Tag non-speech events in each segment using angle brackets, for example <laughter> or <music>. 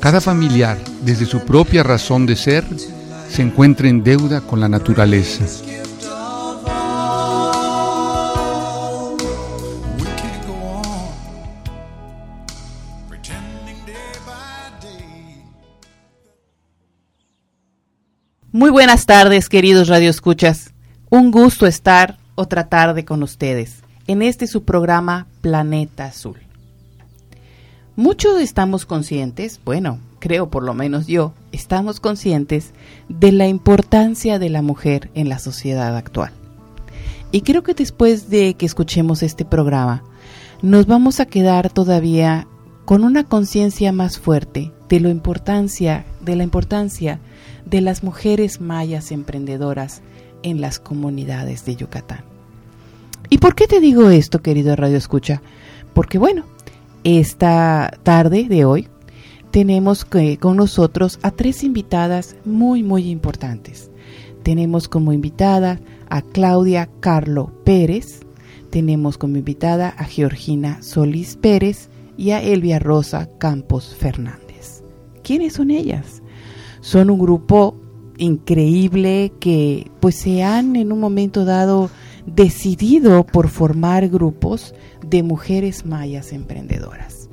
cada familiar, desde su propia razón de ser, se encuentra en deuda con la naturaleza. Muy buenas tardes, queridos radioescuchas. Un gusto estar otra tarde con ustedes en este su programa Planeta Azul. Muchos estamos conscientes, bueno, creo por lo menos yo, estamos conscientes de la importancia de la mujer en la sociedad actual. Y creo que después de que escuchemos este programa, nos vamos a quedar todavía con una conciencia más fuerte de la importancia, de la importancia de las mujeres mayas emprendedoras en las comunidades de Yucatán. ¿Y por qué te digo esto, querido Radio Escucha? Porque bueno, esta tarde de hoy tenemos con nosotros a tres invitadas muy, muy importantes. Tenemos como invitada a Claudia Carlo Pérez, tenemos como invitada a Georgina Solís Pérez y a Elvia Rosa Campos Fernández. ¿Quiénes son ellas? Son un grupo increíble que pues se han en un momento dado decidido por formar grupos de mujeres mayas emprendedoras,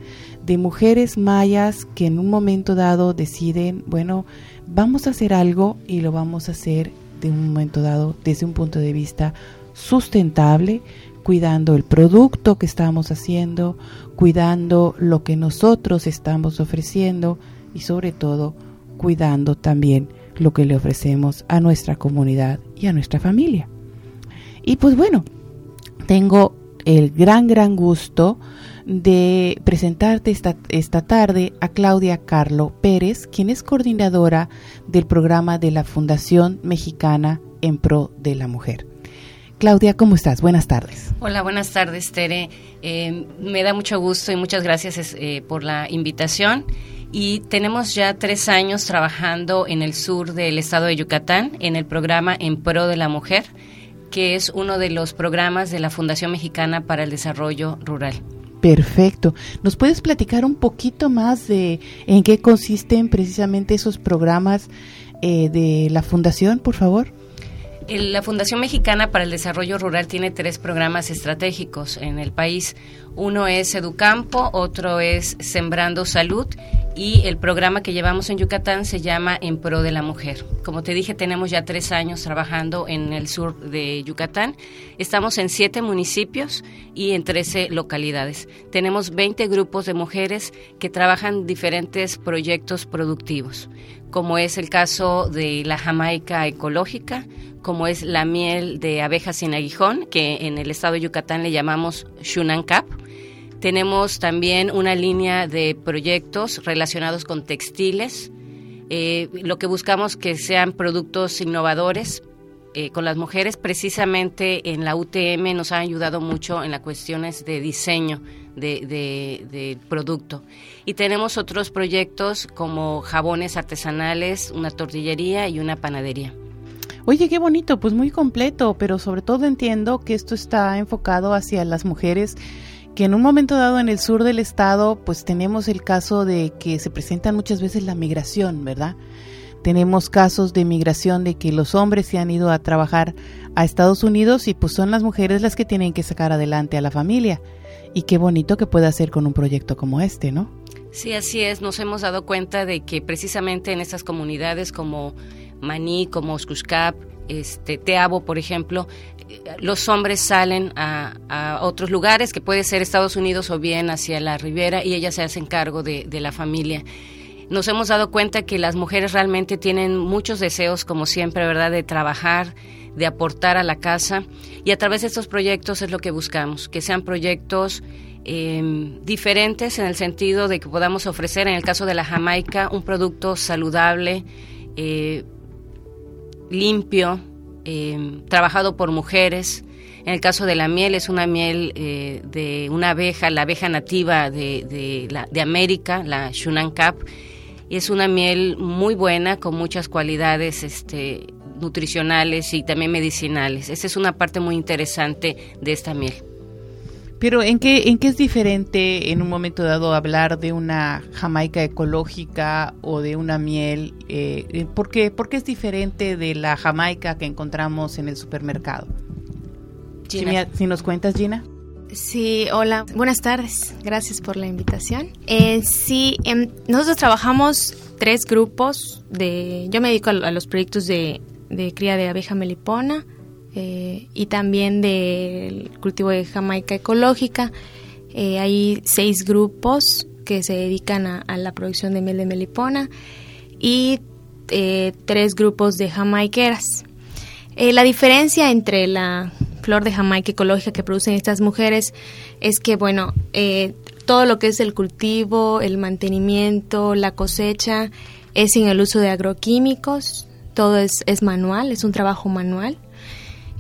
de mujeres mayas que en un momento dado deciden, bueno, vamos a hacer algo y lo vamos a hacer de un momento dado desde un punto de vista sustentable, cuidando el producto que estamos haciendo, cuidando lo que nosotros estamos ofreciendo y sobre todo cuidando también lo que le ofrecemos a nuestra comunidad y a nuestra familia. Y pues bueno, tengo el gran, gran gusto de presentarte esta, esta tarde a Claudia Carlo Pérez, quien es coordinadora del programa de la Fundación Mexicana en Pro de la Mujer. Claudia, ¿cómo estás? Buenas tardes. Hola, buenas tardes, Tere. Eh, me da mucho gusto y muchas gracias eh, por la invitación. Y tenemos ya tres años trabajando en el sur del estado de Yucatán en el programa En Pro de la Mujer que es uno de los programas de la Fundación Mexicana para el Desarrollo Rural. Perfecto. ¿Nos puedes platicar un poquito más de en qué consisten precisamente esos programas eh, de la Fundación, por favor? La Fundación Mexicana para el Desarrollo Rural tiene tres programas estratégicos en el país. Uno es Educampo, otro es Sembrando Salud y el programa que llevamos en Yucatán se llama En Pro de la Mujer. Como te dije, tenemos ya tres años trabajando en el sur de Yucatán. Estamos en siete municipios y en trece localidades. Tenemos 20 grupos de mujeres que trabajan diferentes proyectos productivos como es el caso de la Jamaica ecológica, como es la miel de abejas sin aguijón, que en el estado de Yucatán le llamamos Shunancap. Tenemos también una línea de proyectos relacionados con textiles. Eh, lo que buscamos que sean productos innovadores eh, con las mujeres, precisamente en la UTM nos ha ayudado mucho en las cuestiones de diseño del de, producto. Y tenemos otros proyectos como jabones artesanales, una tortillería y una panadería. Oye, qué bonito, pues muy completo, pero sobre todo entiendo que esto está enfocado hacia las mujeres que en un momento dado en el sur del estado, pues tenemos el caso de que se presentan muchas veces la migración, ¿verdad? Tenemos casos de migración de que los hombres se han ido a trabajar a Estados Unidos y pues son las mujeres las que tienen que sacar adelante a la familia. Y qué bonito que pueda hacer con un proyecto como este, ¿no? Sí, así es. Nos hemos dado cuenta de que precisamente en estas comunidades como Maní, como Oscushcap, este, Teabo, por ejemplo, los hombres salen a, otros lugares, que puede ser Estados Unidos o bien hacia la ribera, y ellas se hacen cargo de, la familia nos hemos dado cuenta que las mujeres realmente tienen muchos deseos, como siempre, ¿verdad?, de trabajar, de aportar a la casa. Y a través de estos proyectos es lo que buscamos, que sean proyectos em, diferentes en el sentido de que podamos ofrecer, en el caso de la Jamaica, un producto saludable, eh, limpio, trabajado por mujeres. En el caso de la miel, es una miel de una abeja, la abeja nativa de, de América, la Shunan Cap, y es una miel muy buena, con muchas cualidades este, nutricionales y también medicinales. Esa es una parte muy interesante de esta miel. Pero ¿en qué, ¿en qué es diferente en un momento dado hablar de una jamaica ecológica o de una miel? Eh, eh ¿por, qué, es diferente de la jamaica que encontramos en el supermercado? Si, si, nos cuentas, Gina. Sí, hola, buenas tardes, gracias por la invitación. Eh, sí, em, nosotros trabajamos tres grupos de, yo me dedico a los proyectos de de cría de abeja melipona eh, y también del cultivo de jamaica ecológica. Eh, hay seis grupos que se dedican a, la producción de miel de melipona y eh, tres grupos de jamaiqueras. la diferencia entre la flor de jamaica ecológica que producen estas mujeres es que, bueno, todo lo que es el cultivo, el mantenimiento, la cosecha, es sin el uso de agroquímicos, todo es, es manual, es un trabajo manual.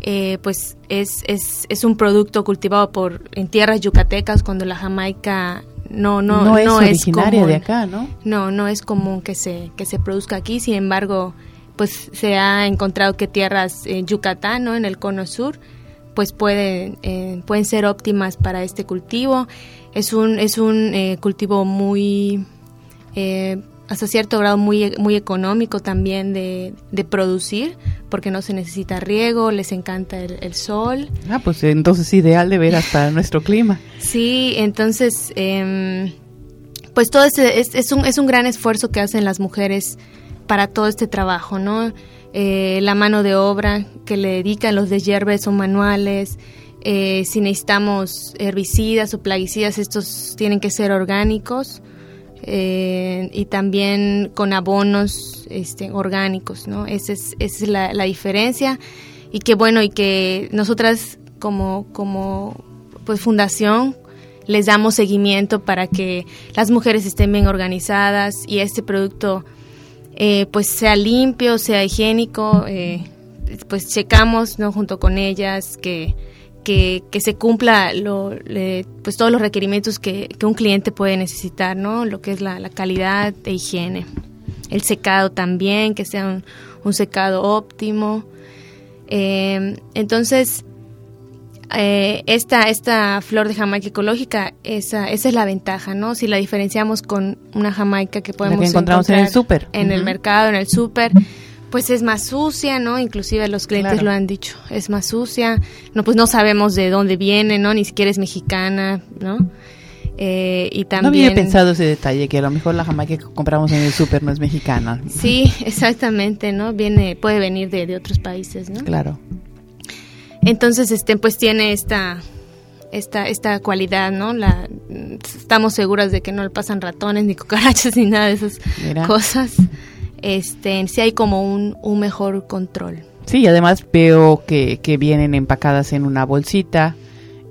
Eh, pues es, es, es, un producto cultivado por en tierras yucatecas cuando la jamaica no no no, es originaria de acá, ¿no? No, no es común que se que se produzca aquí. Sin embargo, pues se ha encontrado que tierras en Yucatán, ¿no? En el cono sur, pues pueden eh, pueden ser óptimas para este cultivo. Es un es un eh, cultivo muy hasta cierto grado muy, muy económico también de, producir, porque no se necesita riego, les encanta el, sol. Ah, pues entonces ideal de ver hasta <laughs> nuestro clima. Sí, entonces, eh, pues todo este, es, es, un, es un gran esfuerzo que hacen las mujeres para todo este trabajo, ¿no? Eh, la mano de obra que le dedican los deshierves son manuales, eh, si necesitamos herbicidas o plaguicidas, estos tienen que ser orgánicos eh, y también con abonos este, orgánicos, ¿no? Esa es, esa es la, diferencia y que bueno, y que nosotras como, como pues fundación les damos seguimiento para que las mujeres estén bien organizadas y este producto eh, pues sea limpio, sea higiénico, eh, pues checamos ¿no? junto con ellas que que, se cumpla lo, pues todos los requerimientos que, un cliente puede necesitar, ¿no? Lo que es la, calidad de higiene. El secado también, que sea un, secado óptimo. Eh, entonces, eh, esta, esta flor de jamaica ecológica, esa, esa es la ventaja, ¿no? Si la diferenciamos con una jamaica que podemos la encontramos en el súper. En el mercado, en el súper pues es más sucia, ¿no? Inclusive los clientes lo han dicho, es más sucia, no pues no sabemos de dónde viene, ¿no? Ni siquiera es mexicana, ¿no? Eh, y también... No había pensado ese detalle, que a lo mejor la jamaica que compramos en el súper no es mexicana. Sí, <laughs> exactamente, ¿no? Viene, puede venir de, de otros países, ¿no? Claro. Entonces, este, pues tiene esta, esta, esta cualidad, ¿no? La, estamos seguras de que no le pasan ratones, ni cucarachas, <laughs> ni nada de esas cosas este, sí hay como un, un mejor control. Sí, además veo que, que vienen empacadas en una bolsita.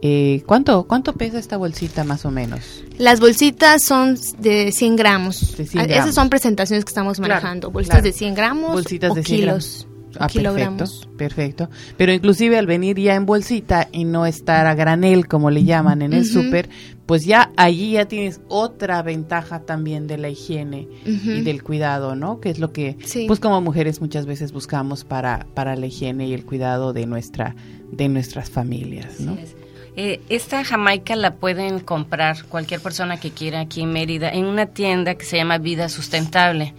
Eh, ¿cuánto, ¿Cuánto pesa esta bolsita más o menos? Las bolsitas son de 100 gramos. De 100 gramos. Esas son presentaciones que estamos manejando. bolsitas de 100 gramos bolsitas de 100 kilos. Ah, perfecto, perfecto. Pero inclusive al venir ya en bolsita y no estar a granel, como le llaman en el súper, pues ya allí ya tienes otra ventaja también de la higiene y del cuidado, ¿no? Que es lo que, pues como mujeres muchas veces buscamos para, para la higiene y el cuidado de nuestra, de nuestras familias, ¿no? Eh, esta jamaica la pueden comprar cualquier persona que quiera aquí en Mérida en una tienda que se llama Vida Sustentable.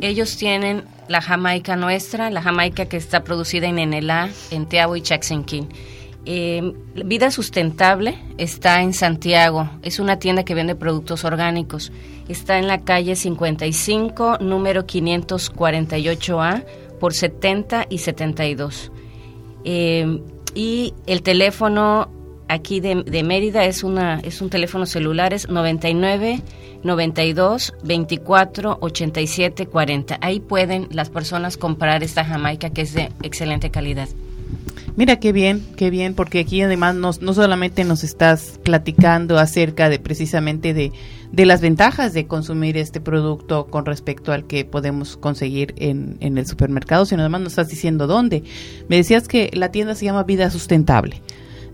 Ellos tienen la jamaica nuestra, la jamaica que está producida en Enelá, en Teabo y Chaxenquín. Eh, Vida Sustentable está en Santiago, es una tienda que vende productos orgánicos. Está en la calle 55, número 548A, por 70 y 72. Eh, y el teléfono aquí de, de, Mérida es una es un teléfono celular es 99 92 24 87 40. Ahí pueden las personas comprar esta jamaica que es de excelente calidad. Mira qué bien, qué bien, porque aquí además nos, no solamente nos estás platicando acerca de precisamente de, de las ventajas de consumir este producto con respecto al que podemos conseguir en, en el supermercado, sino además nos estás diciendo dónde. Me decías que la tienda se llama Vida Sustentable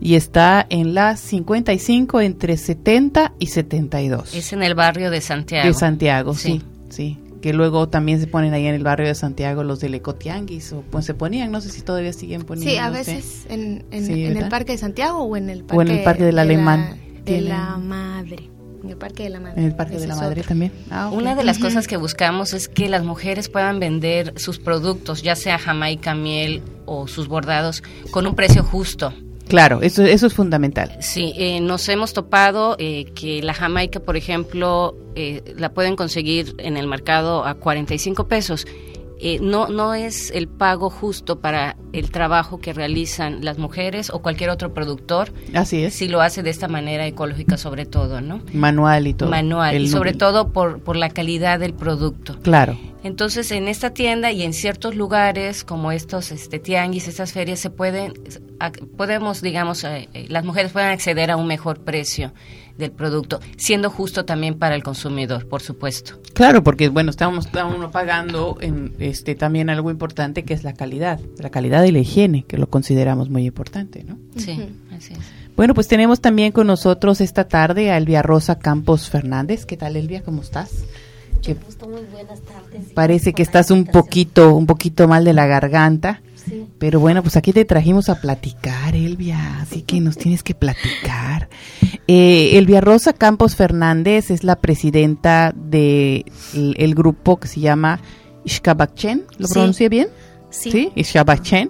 y está en la 55 entre 70 y 72. Es en el barrio de Santiago. De Santiago, sí, sí. Que luego también se ponen ahí en el barrio de Santiago los del Ecotianguis, o pues se ponían, no sé si todavía siguen poniendo. Sí, a veces en, en, en el Parque de Santiago o en el Parque, O en el Parque del de Alemán. La, de la Madre. En el Parque de la Madre. En el Parque de la Madre otro. también. Ah. Una de las cosas que buscamos es que las mujeres puedan vender sus productos, ya sea jamaica, miel o sus bordados, con un precio justo. Claro, eso, eso es fundamental. Sí, eh, nos hemos topado eh, que la jamaica, por ejemplo, eh, la pueden conseguir en el mercado a 45 pesos. Eh, no, no es el pago justo para el trabajo que realizan las mujeres o cualquier otro productor Así es. si lo hace de esta manera ecológica sobre todo, ¿no? Manual y todo. Manual El y sobre todo por, por la calidad del producto. Claro. Entonces, en esta tienda y en ciertos lugares como estos este, tianguis, estas ferias, se pueden, podemos, digamos, eh, eh, las mujeres pueden acceder a un mejor precio del producto, siendo justo también para el consumidor, por supuesto. Claro, porque bueno, estamos, estamos pagando en, este también algo importante que es la calidad, la calidad y la higiene, que lo consideramos muy importante, ¿no? Sí, así es. Bueno, pues tenemos también con nosotros esta tarde a Elvia Rosa Campos Fernández. ¿Qué tal, Elvia? ¿Cómo estás? Que muy buenas tardes. parece que estás un poquito, un poquito mal de la garganta. Sí. Pero bueno, pues aquí te trajimos a platicar, Elvia, así que nos tienes que platicar. Eh, Elvia Rosa Campos Fernández es la presidenta del el grupo que se llama Ishkabachen, ¿lo Sí. pronuncié bien? Sí. Sí, Ishkabachen.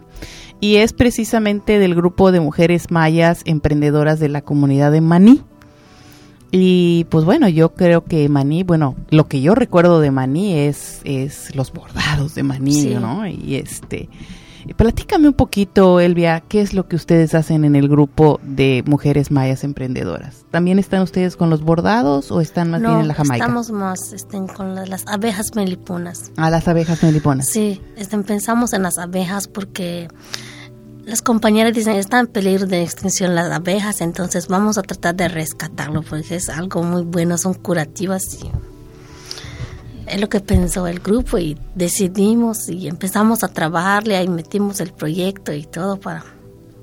Y es precisamente del grupo de mujeres mayas emprendedoras de la comunidad de Maní. Y pues bueno, yo creo que Maní, bueno, lo que yo recuerdo de Maní es, es los bordados de Maní, Sí. ¿no? Y este, platícame un poquito, Elvia, ¿qué es lo que ustedes hacen en el grupo de mujeres mayas emprendedoras? ¿También están ustedes con los bordados o están más no, bien en la Jamaica? estamos más este, con la- las abejas meliponas. A las abejas meliponas. Sí, este, pensamos en las abejas porque las compañeras dicen están en peligro de extinción las abejas, entonces vamos a tratar de rescatarlo porque es algo muy bueno, son curativas y es lo que pensó el grupo y decidimos y empezamos a trabajarle, ahí metimos el proyecto y todo para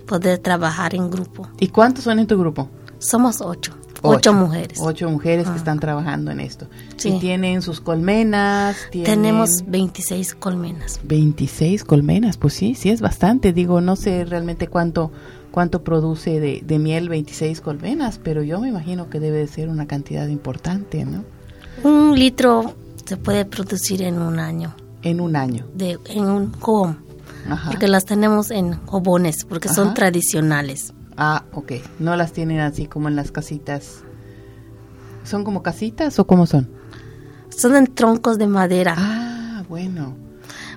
poder trabajar en grupo. ¿Y cuántos son en tu grupo? Somos ocho, ocho, mujeres. Ocho mujeres que están trabajando en esto. Sí. Y tienen sus colmenas. Tienen Tenemos 26 colmenas. 26 colmenas, pues sí, sí es bastante. Digo, no sé realmente cuánto cuánto produce de, de miel 26 colmenas, pero yo me imagino que debe de ser una cantidad importante, ¿no? Un litro se puede producir en un año, En un año. de, en un jobón, Ajá. porque las tenemos en jobones, porque son Ajá. tradicionales. Ah, ok. No las tienen así como en las casitas. ¿Son como casitas o cómo son? Son en troncos de madera, Ah, bueno.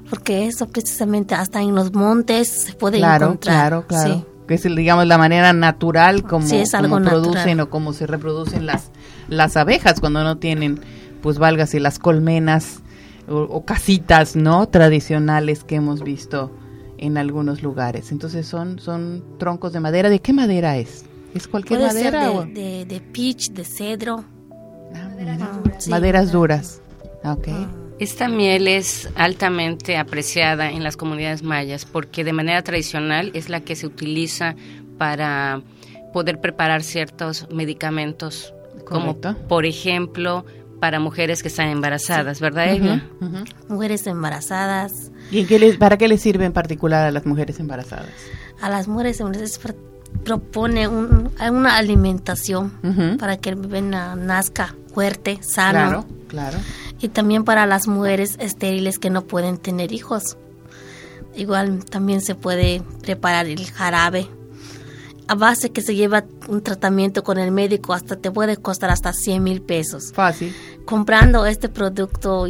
porque eso precisamente hasta en los montes se puede claro, encontrar. Claro, claro. Sí. Que es, digamos, la manera natural como, Sí, es algo como producen natural. o como se reproducen las, las abejas cuando no tienen, pues válgase, las colmenas o, o casitas, ¿no? Tradicionales que hemos visto en algunos lugares. Entonces son, son troncos de madera. ¿De qué madera es? ¿Es cualquier Puede ser madera? de, o- de, de peach, de cedro. Ah. Ah, sí. Maderas duras. Ah, Ok. Esta miel es altamente apreciada en las comunidades mayas porque de manera tradicional es la que se utiliza para poder preparar ciertos medicamentos, Correcto. como por ejemplo para mujeres que están embarazadas, ¿verdad, Evia? Mujeres embarazadas. ¿Y en qué les- para qué les sirve en particular a las mujeres embarazadas? A las mujeres embarazadas pro- propone un- una alimentación para que el bebé na- nazca fuerte, sano. Claro, claro. Y también para las mujeres estériles que no pueden tener hijos. Igual también se puede preparar el jarabe. A base que se lleva un tratamiento con el médico, hasta te puede costar hasta 100 mil pesos. Fácil. Comprando este producto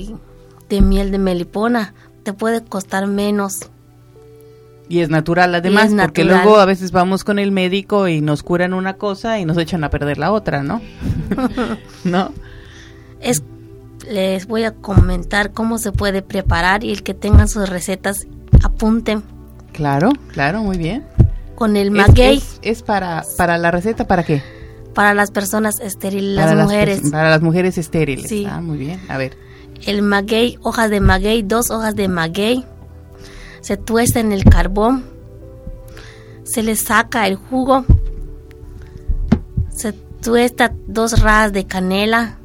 de miel de melipona, te puede costar menos. Y es natural además, es porque natural. luego a veces vamos con el médico y nos curan una cosa y nos echan a perder la otra, ¿no? <laughs> ¿No? Es, les voy a comentar cómo se puede preparar y el que tengan sus recetas apunten Claro, claro, muy bien. Con el maguey. Es, es para, para la receta, ¿para qué? Para las personas estériles, las mujeres. para las mujeres estériles. Sí. Ah, muy bien. A ver. El maguey, hojas de maguey, dos hojas de maguey. Se tuesta en el carbón. Se le saca el jugo. Se tuesta dos ras de canela.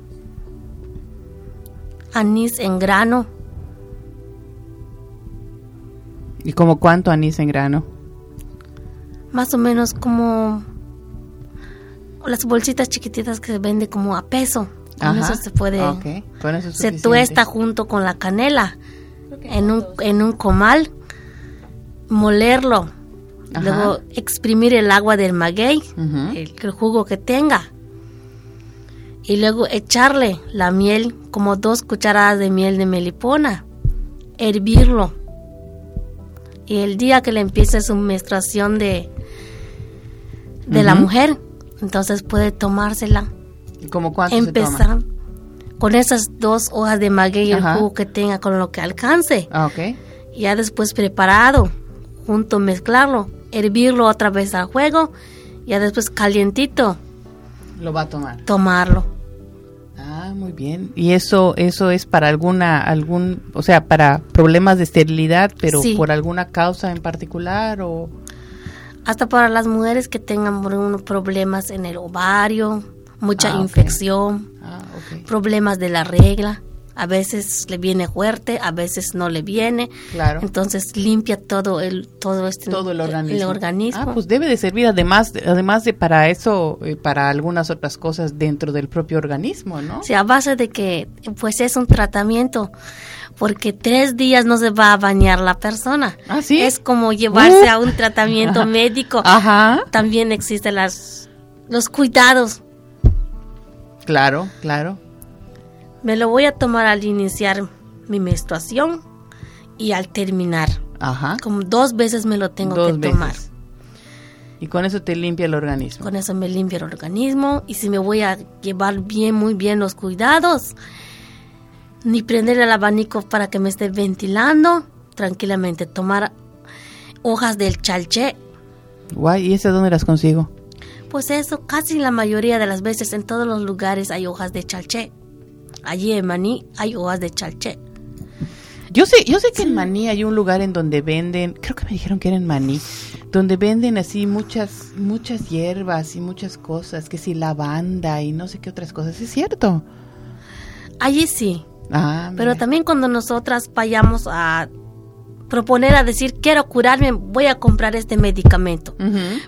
Anís en grano. ¿Y como cuánto anís en grano? Más o menos como las bolsitas chiquititas que se vende como a peso. Con eso se puede. Con eso se tuesta junto con la canela en un, en un comal, molerlo, luego exprimir el agua del maguey, el, el, jugo que tenga, y luego echarle la miel, como dos cucharadas de miel de melipona, hervirlo. Y el día que le empiece su menstruación de, de la mujer, entonces puede tomársela. ¿Y como cuánto Empezar con esas dos hojas de maguey y el jugo que tenga con lo que alcance. Ah. Ya después preparado, junto mezclarlo, hervirlo otra vez al juego, ya después calientito. Lo va a tomar. Tomarlo. Ah, muy bien. ¿Y eso eso es para alguna algún, o sea, para problemas de esterilidad, pero por alguna causa en particular o hasta para las mujeres que tengan problemas en el ovario, mucha ah, infección, ah, problemas de la regla. A veces le viene fuerte, a veces no le viene. Claro. Entonces limpia todo el todo este todo el organismo. organismo. Ah, pues debe de servir además además de para eso eh, para algunas otras cosas dentro del propio organismo, ¿no? Sí, a base de que pues es un tratamiento porque tres días no se va a bañar la persona. ¿Ah, sí? Es como llevarse a un tratamiento <laughs> médico. Ajá. También existen las los cuidados Claro, claro. Me lo voy a tomar al iniciar mi menstruación y al terminar. Ajá. Como dos veces me lo tengo que tomar. Y con eso te limpia el organismo. Con eso me limpia el organismo y si me voy a llevar bien, muy bien los cuidados, ni prender el abanico para que me esté ventilando, tranquilamente tomar hojas del chalché. Guay, ¿y esas dónde las consigo? Pues eso, casi la mayoría de las veces en todos los lugares hay hojas de chalché. Allí en Maní hay hojas de chalché. Yo sé, yo sé que en Maní hay un lugar en donde venden, creo que me dijeron que era en Maní, donde venden así muchas, muchas hierbas y muchas cosas, que si lavanda y no sé qué otras cosas, ¿es cierto? Allí sí. Ah, Pero también cuando nosotras vayamos a proponer a decir quiero curarme, voy a comprar este medicamento.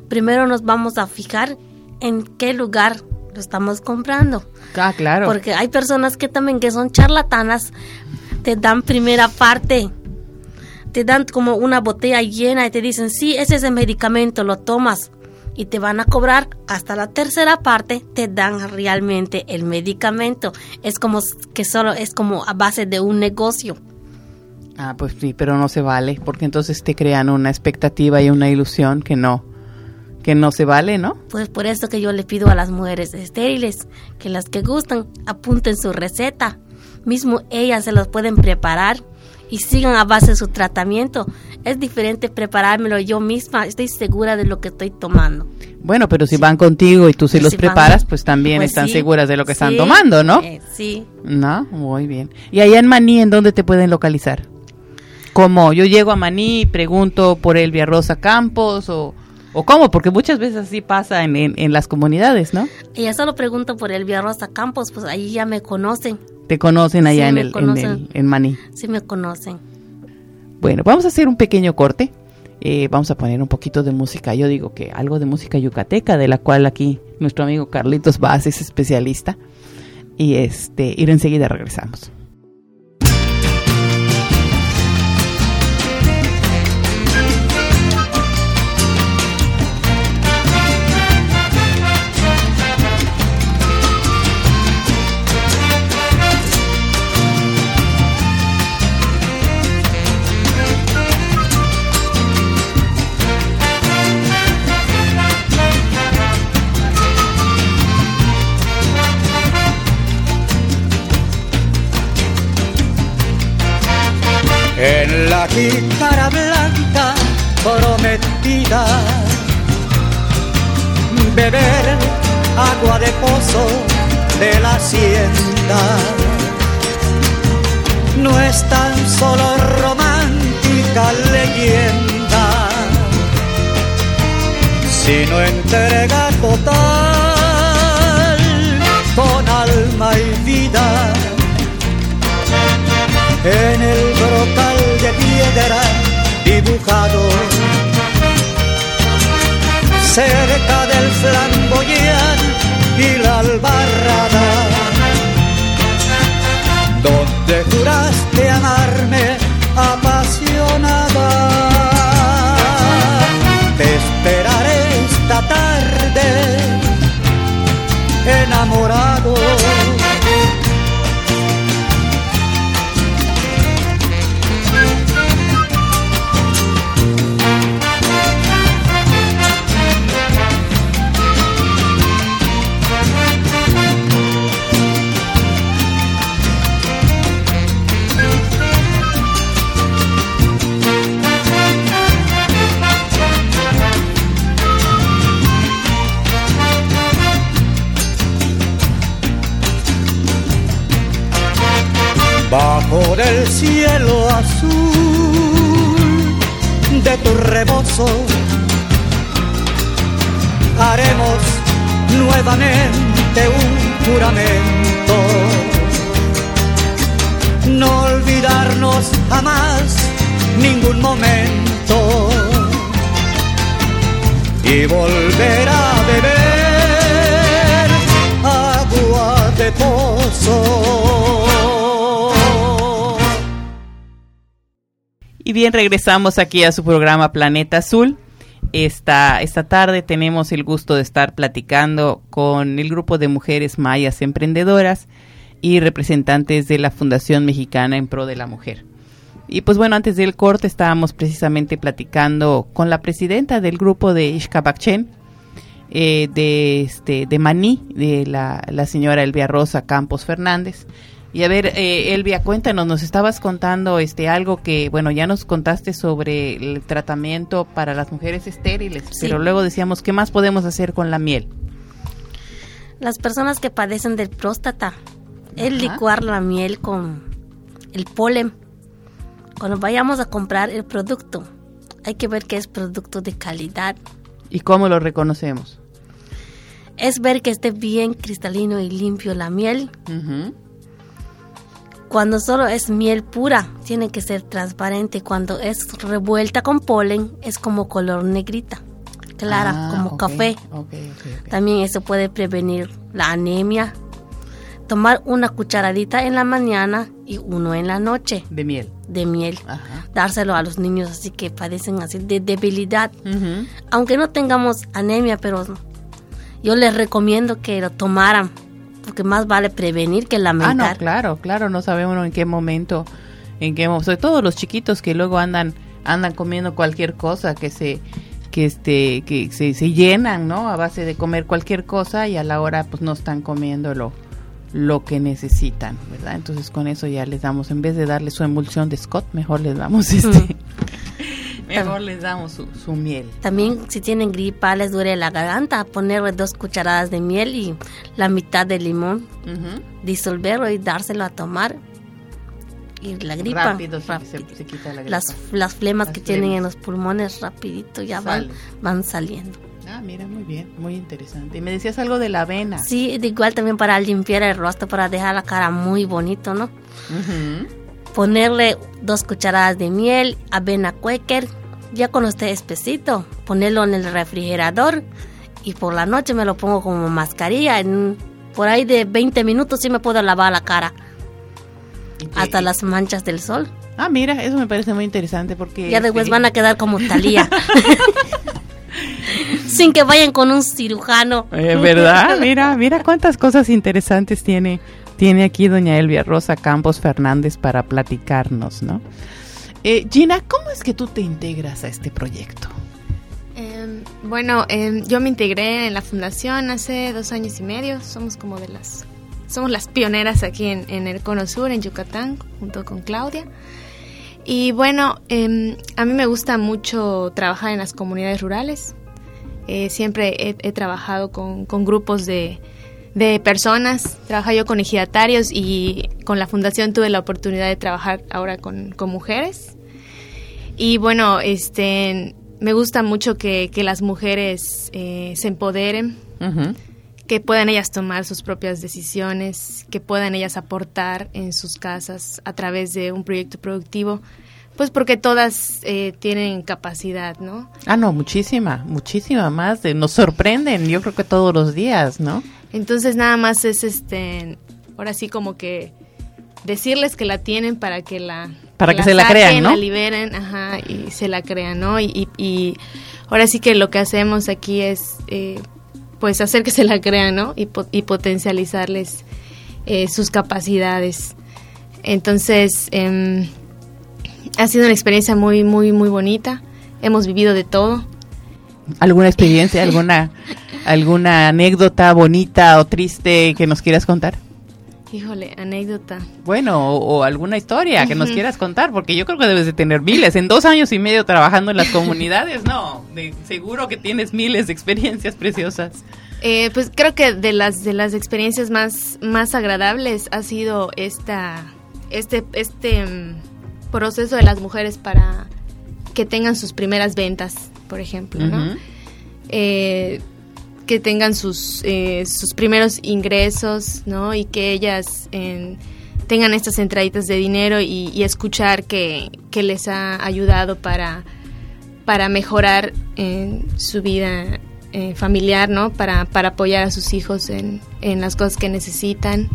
Primero nos vamos a fijar en qué lugar lo estamos comprando. Ah, claro. Porque hay personas que también que son charlatanas, te dan primera parte, te dan como una botella llena y te dicen, sí, ese es el medicamento, lo tomas. Y te van a cobrar hasta la tercera parte, te dan realmente el medicamento. Es como que solo es como a base de un negocio. Ah, pues sí, pero no se vale, porque entonces te crean una expectativa y una ilusión que no, que no se vale, ¿no? Pues por eso que yo le pido a las mujeres estériles que las que gustan apunten su receta, mismo ellas se los pueden preparar y sigan a base de su tratamiento. Es diferente preparármelo yo misma, estoy segura de lo que estoy tomando. Bueno, pero si van contigo y tú se los preparas, pues también pues están seguras de lo que están tomando, ¿no? Eh, sí. No, muy bien. ¿Y allá en Maní, en dónde te pueden localizar? como yo llego a Maní y pregunto por Elvia Rosa Campos o, o cómo, porque muchas veces así pasa en, en, las comunidades, ¿no? Y ya solo pregunto por Elvia Rosa Campos, pues ahí ya me conocen. ¿Te conocen allá en, el, en, en, Maní? Sí, me conocen. Bueno, vamos a hacer un pequeño corte. Eh, vamos a poner un poquito de música. Yo digo que algo de música yucateca, de la cual aquí nuestro amigo Carlitos Vaz es especialista. Y este, y enseguida regresamos. La jícara blanca prometida. Beber agua de pozo de la hacienda. No es tan solo romántica leyenda, sino entrega total con alma y vida en el brocal de piedra dibujado. Cerca del flamboyán y la albarrada donde juraste no olvidarnos jamás ningún momento. Y volver a beber agua de pozo. Y bien, regresamos aquí a su programa Planeta Azul. Esta, esta tarde tenemos el gusto de estar platicando con el grupo de mujeres mayas emprendedoras y representantes de la Fundación Mexicana en Pro de la Mujer. Y pues bueno, antes del corte estábamos precisamente platicando con la presidenta del grupo de Ixcabacchen, eh, de, este, de de la, la señora Elvia Rosa Campos Fernández. Y a ver, eh, Elvia, cuéntanos, nos estabas contando este algo que, bueno, ya nos contaste sobre el tratamiento para las mujeres estériles, Sí. pero luego decíamos, ¿qué más podemos hacer con la miel? Las personas que padecen de próstata, el Ajá. licuar la miel con el polen. Cuando vayamos a comprar el producto, hay que ver que es producto de calidad. ¿Y cómo lo reconocemos? Es ver que esté bien cristalino y limpio la miel. Cuando solo es miel pura, tiene que ser transparente. Cuando es revuelta con polen, es como color negrita, clara, Ah, como café. También eso puede prevenir la anemia. Tomar una cucharadita en la mañana y uno en la noche De miel. de miel. Ajá. Dárselo a los niños así que padecen así de debilidad. Aunque no tengamos anemia, pero yo les recomiendo que lo tomaran. Porque más vale prevenir que Ah, lamentar. no, claro, claro, no sabemos en qué momento, en qué momento, sobre todo los chiquitos que luego andan, andan comiendo cualquier cosa, que se, que este, que se, se llenan, ¿no? A base de comer cualquier cosa y a la hora pues no están comiendo lo, lo que necesitan, ¿verdad? Entonces con eso ya les damos, en vez de darle su emulsión de Scott, mejor les damos este, mejor les damos su, su miel. También si tienen gripa, les duele la garganta, ponerle dos cucharadas de miel y la mitad de limón, Ujú. disolverlo y dárselo a tomar. Y la gripa, Rápido, rápido. Se, se quita la gripa. las, las flemas Las que tienen flemas. en los pulmones rapidito ya van, van saliendo. Ah, mira, muy bien, muy interesante. Y me decías algo de la avena. Sí, igual también para limpiar el rostro, para dejar la cara muy bonito, ¿no? Ujú. Ponerle dos cucharadas de miel, avena quaker, ya cuando esté espesito, ponerlo en el refrigerador y por la noche me lo pongo como mascarilla. En, por ahí de 20 minutos sí me puedo lavar la cara, hasta las manchas del sol. Ah, mira, eso me parece muy interesante porque... Ya después este, van a quedar como Talía. <laughs> Sin que vayan con un cirujano. Eh, ¿Verdad? <laughs> Mira, mira cuántas cosas interesantes tiene, tiene aquí doña Elvia Rosa Campos Fernández para platicarnos, ¿no? Eh, Gina, ¿cómo es que tú te integras a este proyecto? Em, bueno, em, yo me integré en la fundación hace dos años y medio. Somos como de las, somos las pioneras aquí en, el Cono Sur, en Yucatán, junto con Claudia. Y bueno, em, a mí me gusta mucho trabajar en las comunidades rurales. Eh, siempre he, trabajado con, grupos de, de personas, trabajo yo con ejidatarios y con la fundación tuve la oportunidad de trabajar ahora con, mujeres. Y bueno, este, me gusta mucho que, las mujeres eh, se empoderen, que puedan ellas tomar sus propias decisiones, que puedan ellas aportar en sus casas a través de un proyecto productivo pues porque todas eh, tienen capacidad, ¿no? Ah, no, muchísima, muchísima más. De, nos sorprenden, yo creo que todos los días, ¿no? Entonces nada más es, este, ahora sí como que decirles que la tienen para que la... Para que, se la crean, ¿no? La liberen, ajá, y se la crean, ¿no? Y, y, ahora sí que lo que hacemos aquí es, eh, pues, hacer que se la crean, ¿no? Y, y potencializarles eh, sus capacidades. Entonces, eh, ha sido una experiencia muy, muy, muy bonita. Hemos vivido de todo. ¿Alguna experiencia, alguna, <laughs> alguna anécdota bonita o triste que nos quieras contar? Híjole, anécdota. Bueno, o, alguna historia que nos quieras contar, porque yo creo que debes de tener miles. En dos años y medio trabajando en las <laughs> comunidades, no, seguro que tienes miles de experiencias preciosas. Eh, pues creo que de las de las experiencias más más agradables ha sido esta este este mm, proceso de las mujeres para que tengan sus primeras ventas, por ejemplo, ¿no? Eh, que tengan sus, eh, sus primeros ingresos, ¿no? Y que ellas tengan estas entraditas de dinero y, escuchar que, les ha ayudado para, para mejorar su vida eh, familiar, ¿no? Para, para apoyar a sus hijos en, en las cosas que necesitan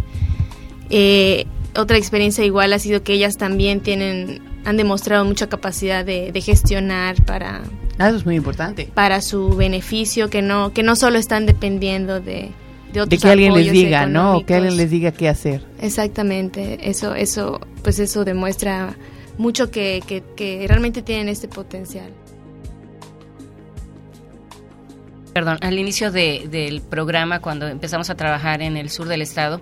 otra experiencia igual ha sido que ellas también tienen, han demostrado mucha capacidad de, gestionar para... Ah, eso es muy importante. Para su beneficio, que no, que no solo están dependiendo de, de otros De que alguien les diga, ¿no? que alguien les diga qué hacer. Exactamente, eso, eso, pues eso demuestra mucho que, que, realmente tienen este potencial. Perdón, al inicio del programa, cuando empezamos a trabajar en el sur del estado,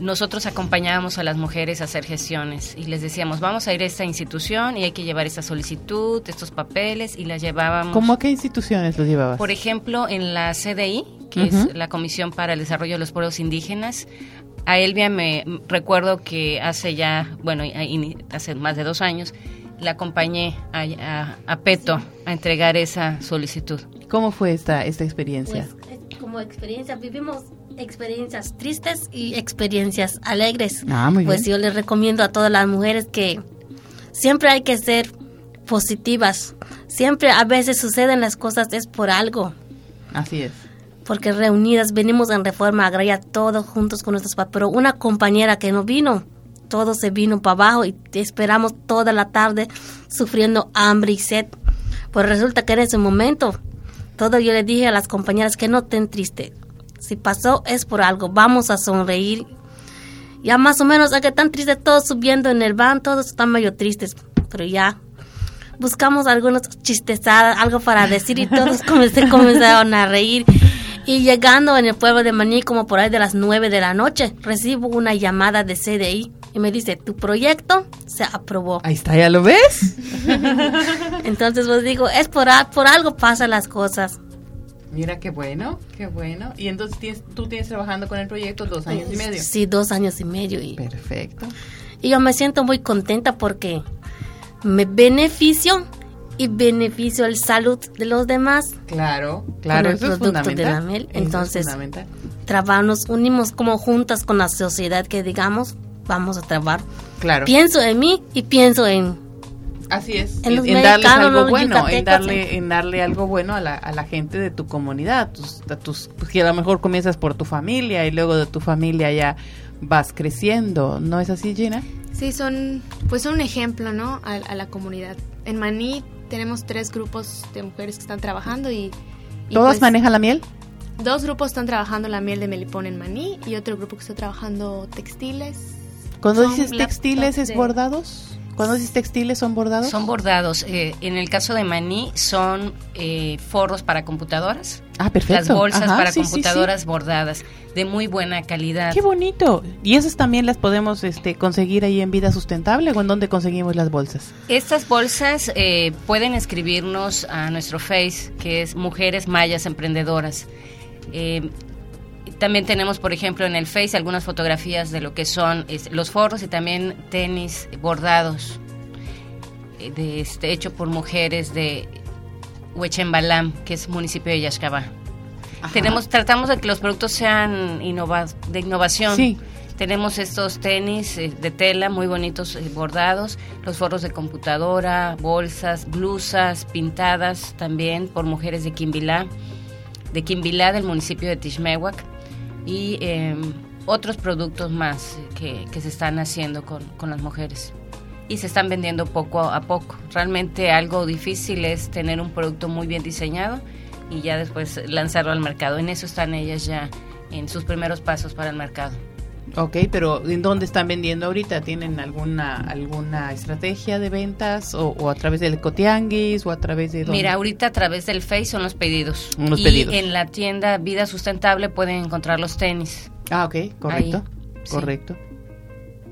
nosotros acompañábamos a las mujeres a hacer gestiones y les decíamos, vamos a ir a esta institución y hay que llevar esta solicitud, estos papeles y las llevábamos. ¿Cómo a qué instituciones los llevabas? Por ejemplo, en la CDI, que es la Comisión para el Desarrollo de los Pueblos Indígenas, a Elvia me recuerdo que hace ya, bueno, hace más de dos años, la acompañé a, a, Peto a entregar esa solicitud. ¿Cómo fue esta, esta experiencia? Pues, como experiencia, vivimos experiencias tristes y experiencias alegres. Ah, pues yo les recomiendo a todas las mujeres que siempre hay que ser positivas. Siempre a veces suceden las cosas es por algo. Así es. Porque reunidas venimos en reforma agraria todos juntos con nuestros papás, pero una compañera que no vino, todo se vino para abajo y esperamos toda la tarde sufriendo hambre y sed. Pues resulta que en ese momento, todo yo le dije a las compañeras que no estén tristes, si pasó es por algo, vamos a sonreír. Ya más o menos, que tan tristes todos subiendo en el van, todos están medio tristes, pero ya buscamos algunos chistesadas, algo para decir y todos <laughs> comenzaron a reír. Y llegando en el pueblo de Maní, como por ahí de las 9 de la noche, recibo una llamada de CDI y me dice, tu proyecto se aprobó. Ahí está, ¿ya lo ves? <laughs> Entonces, pues digo, es por, por algo pasan las cosas. Mira qué bueno, qué bueno. Y entonces tú tienes trabajando con el proyecto dos años y medio. Sí, dos años y medio. Y, Perfecto. Y yo me siento muy contenta porque me beneficio y beneficio el salud de los demás. Claro, claro, eso es fundamental. De Entonces, nos unimos como juntas con la sociedad que digamos, vamos a trabajar. Claro. Pienso en mí y pienso en Así es, en, darles algo bueno, en darle, en darle algo bueno a la, a la gente de tu comunidad, tus, tus, pues, que a lo mejor comienzas por tu familia y luego de tu familia ya vas creciendo, ¿no es así, Gina? Sí, son, pues son un ejemplo, ¿no? A, la comunidad. En Maní tenemos tres grupos de mujeres que están trabajando y... ¿Todas pues, manejan la miel? Dos grupos están trabajando la miel de melipón en Maní y otro grupo que está trabajando textiles. Cuando dices textiles, ¿es bordados? Cuando dices textiles son bordados? Son bordados. Eh, en el caso de Maní son eh, forros para computadoras. Ah, perfecto. Las bolsas Ajá, para sí, sí, computadoras sí. bordadas de muy buena calidad. Qué bonito. ¿Y esas también las podemos este, conseguir ahí en Vida Sustentable o en dónde conseguimos las bolsas? Estas bolsas eh, pueden escribirnos a nuestro Face, que es Mujeres Mayas Emprendedoras. Eh, también tenemos, por ejemplo, en el Face algunas fotografías de lo que son es, los forros y también tenis bordados, eh, de este, hecho por mujeres de Huechembalam, que es municipio de Yaxcabá. Tenemos, tratamos de que los productos sean innova de innovación. Sí. Tenemos estos tenis eh, de tela muy bonitos eh, bordados, los forros de computadora, bolsas, blusas pintadas también por mujeres de Quimbilá, de Quimbilá del municipio de Tixmehuac y eh, otros productos más que, que se están haciendo con, con las mujeres y se están vendiendo poco a poco. Realmente algo difícil es tener un producto muy bien diseñado y ya después lanzarlo al mercado. En eso están ellas ya en sus primeros pasos para el mercado. Ok, pero ¿en dónde están vendiendo ahorita? ¿Tienen alguna alguna estrategia de ventas o, o a través del Cotianguis o a través de dónde? Mira, ahorita a través del Face son los pedidos. Los y pedidos. en la tienda Vida Sustentable pueden encontrar los tenis. Ah, ok, correcto, Ahí, sí. correcto.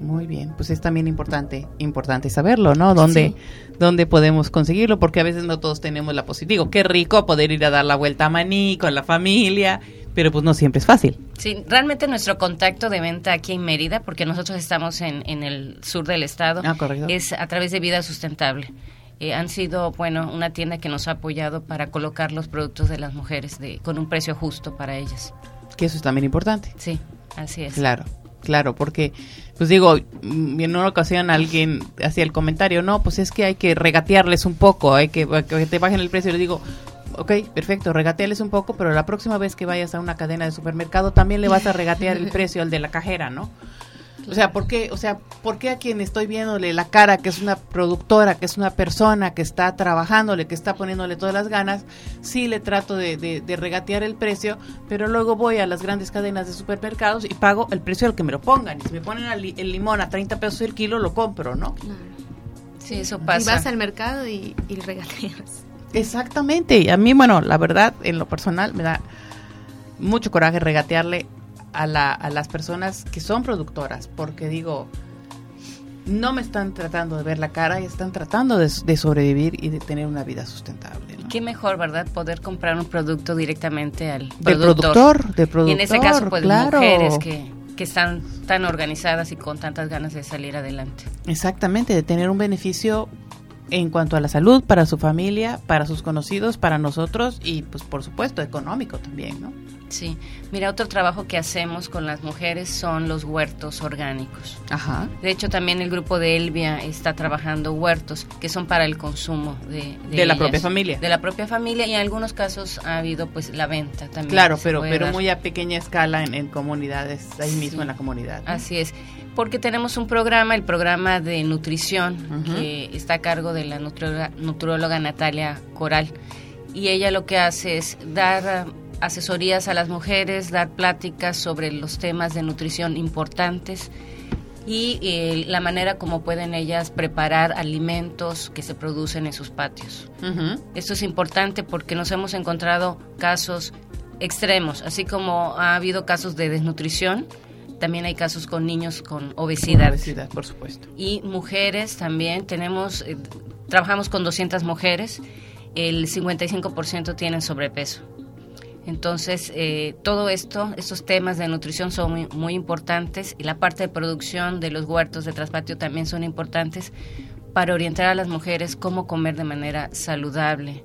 Muy bien, pues es también importante, importante saberlo, ¿no? ¿Dónde, dónde podemos conseguirlo? Porque a veces no todos tenemos la posibilidad. Digo, qué rico poder ir a dar la vuelta a Maní con la familia, pero pues no siempre es fácil. Sí, realmente nuestro contacto de venta aquí en Mérida, porque nosotros estamos en, en el sur del estado, Ah, correcto. es a través de Vida Sustentable. Eh, han sido, bueno, una tienda que nos ha apoyado para colocar los productos de las mujeres de, con un precio justo para ellas. Que eso es también importante. Sí, así es. Claro, claro, porque, pues digo, mm, en una ocasión alguien hacía el comentario, no, pues es que hay que regatearles un poco, hay que, que te bajen el precio. Y le digo, ok, perfecto, regatearles un poco, pero la próxima vez que vayas a una cadena de supermercado también le vas a regatear el <laughs> precio al de la cajera, ¿no? O sea, ¿por qué, o sea, ¿por qué a quien estoy viéndole la cara, que es una productora, que es una persona que está trabajándole, que está poniéndole todas las ganas, sí le trato de, de- de regatear el precio, pero luego voy a las grandes cadenas de supermercados y pago el precio al que me lo pongan. Y si me ponen el limón a 30 pesos el kilo, lo compro, ¿no? Sí, eso Y pasa. vas al mercado y, y regateas. Exactamente. Y a mí, bueno, la verdad, en lo personal, me da mucho coraje regatearle a, la, a las personas que son productoras, porque digo, no me están tratando de ver la cara y están tratando de, de sobrevivir y de tener una vida sustentable. ¿no? Qué mejor, ¿verdad? Poder comprar un producto directamente al De productor. productor, de productor. Y en ese caso, pues claro. mujeres que, que están tan organizadas y con tantas ganas de salir adelante. Exactamente, de tener un beneficio en cuanto a la salud para su familia, para sus conocidos, para nosotros y pues por supuesto económico también, ¿no? Sí. Mira, otro trabajo que hacemos con las mujeres son los huertos orgánicos. Ajá. De hecho, también el grupo de Elvia está trabajando huertos que son para el consumo de, De la ellas. propia familia. De la propia familia y en algunos casos ha habido pues la venta también. Claro, pero pero dar. muy a pequeña escala en, en comunidades, ahí Sí. mismo en la comunidad. ¿no? Así es, porque tenemos un programa, el programa de nutrición, que está a cargo de la nutrióloga, nutrióloga Natalia Coral. Y ella lo que hace es dar asesorías a las mujeres, dar pláticas sobre los temas de nutrición importantes y eh, la manera como pueden ellas preparar alimentos que se producen en sus patios. Esto es importante porque nos hemos encontrado casos extremos, así como ha habido casos de desnutrición, también hay casos con niños con obesidad. Obesidad, por supuesto. Y mujeres también, tenemos, eh, trabajamos con 200 mujeres, el 55% tienen sobrepeso. Entonces, eh, todo esto, estos temas de nutrición son muy, muy importantes y la parte de producción de los huertos de traspatio también son importantes para orientar a las mujeres cómo comer de manera saludable,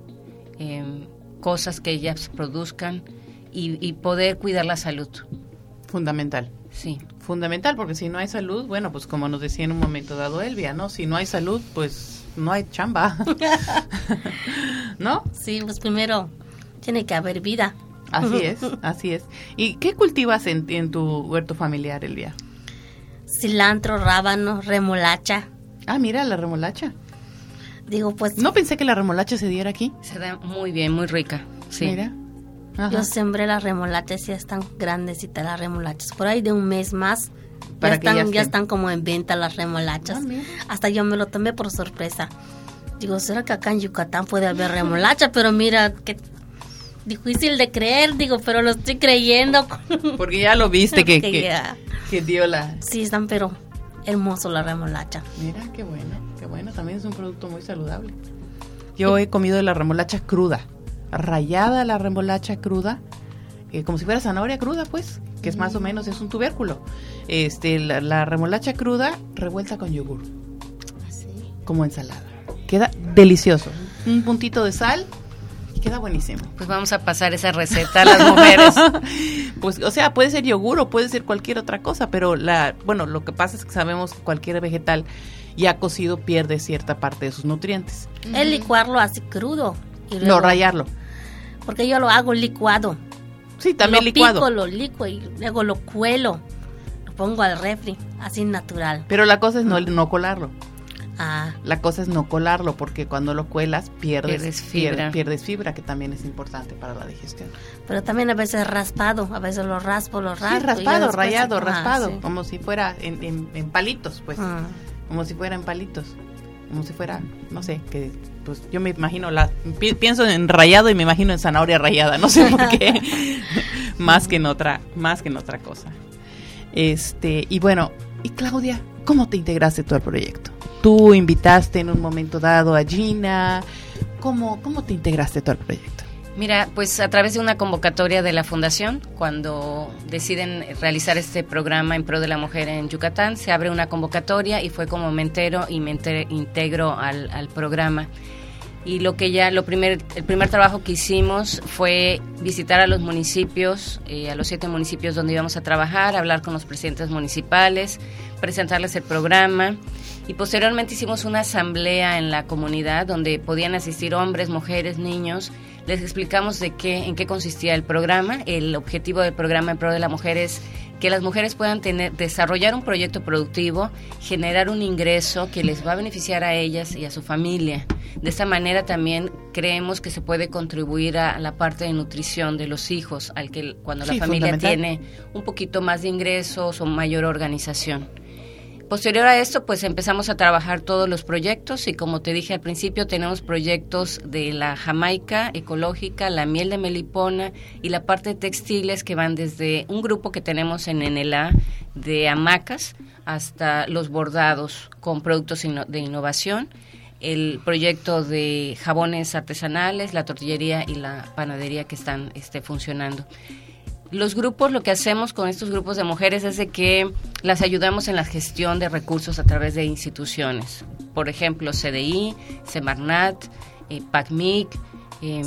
eh, cosas que ellas produzcan y, y poder cuidar la salud. Fundamental. Sí, Fundamental, porque si no hay salud, bueno, pues como nos decía en un momento dado Elvia, ¿no? Si no hay salud, pues no hay chamba. <laughs> ¿No? Sí, pues primero tiene que haber vida. Así <laughs> es, así es. ¿Y qué cultivas en, en tu huerto familiar, Elvia? Cilantro, rábano, remolacha. Ah, mira, la remolacha. Digo, pues No pensé que la remolacha se diera aquí. se da muy bien, muy rica. Sí. Mira. Ajá. yo sembré las remolachas y ya están grandecitas las remolachas. Por ahí de un mes más ya, están, ya, están, como en venta las remolachas. Ah, Hasta yo me lo tomé por sorpresa. Digo, ¿será que acá en Yucatán puede haber remolacha? Pero mira, qué difícil de creer, digo, pero lo estoy creyendo. Porque ya lo viste que, que, dio la... Sí, están pero hermoso la remolacha. Mira, qué bueno, qué bueno. También es un producto muy saludable. Yo he comido la remolacha cruda, rayada la remolacha cruda, eh, como si fuera zanahoria cruda, pues, que es más o menos, es un tubérculo. Este, la, remolacha cruda revuelta con yogur. Así. ¿Ah, como ensalada. Queda delicioso. Un puntito de sal y queda buenísimo. Pues vamos a pasar esa receta a las mujeres. <laughs> pues, o sea, puede ser yogur o puede ser cualquier otra cosa, pero la, bueno, lo que pasa es que sabemos que cualquier vegetal ya cocido pierde cierta parte de sus nutrientes. El licuarlo así crudo. no, rayarlo. Porque yo lo hago licuado. Sí, también lo licuado. Pico, lo licuo y luego lo cuelo. Lo pongo al refri, así natural. Pero la cosa es no, no colarlo. Ah. La cosa es no colarlo porque cuando lo cuelas pierdes, fibra. Pierdes, fibra, que también es importante para la digestión. Pero también a veces raspado, a veces lo raspo, lo raspo. Sí, raspado, rayado, raspado, como si fuera en, en, palitos, pues. Ah. Como si fuera en palitos. Como si fuera, no sé, que pues yo me imagino, la pienso en rayado y me imagino en zanahoria rayada, no sé por qué, <laughs> más que en otra, más que en otra cosa. Este, y bueno, y Claudia, ¿cómo te integraste tú al proyecto? Tú invitaste en un momento dado a Gina, ¿cómo, cómo te integraste tú al proyecto? Mira, pues a través de una convocatoria de la Fundación, cuando deciden realizar este programa en pro de la mujer en Yucatán, se abre una convocatoria y fue como me entero y me integro al, al programa. Y lo que ya lo primer el primer trabajo que hicimos fue visitar a los municipios eh, a los siete municipios donde íbamos a trabajar hablar con los presidentes municipales presentarles el programa y posteriormente hicimos una asamblea en la comunidad donde podían asistir hombres mujeres niños les explicamos de qué en qué consistía el programa el objetivo del programa en pro de la mujer es que las mujeres puedan tener, desarrollar un proyecto productivo, generar un ingreso que les va a beneficiar a ellas y a su familia. De esta manera también creemos que se puede contribuir a la parte de nutrición de los hijos, al que cuando la familia tiene un poquito más de ingresos o mayor organización. Posterior a esto, pues empezamos a trabajar todos los proyectos y como te dije al principio, tenemos proyectos de la Jamaica ecológica, la miel de melipona y la parte de textiles que van desde un grupo que tenemos en Enela de hamacas hasta los bordados con productos de innovación, el proyecto de jabones artesanales, la tortillería y la panadería que están este, funcionando los grupos, lo que hacemos con estos grupos de mujeres es de que las ayudamos en la gestión de recursos a través de instituciones. Por ejemplo, CDI, Semarnat, eh, PACMIC, eh,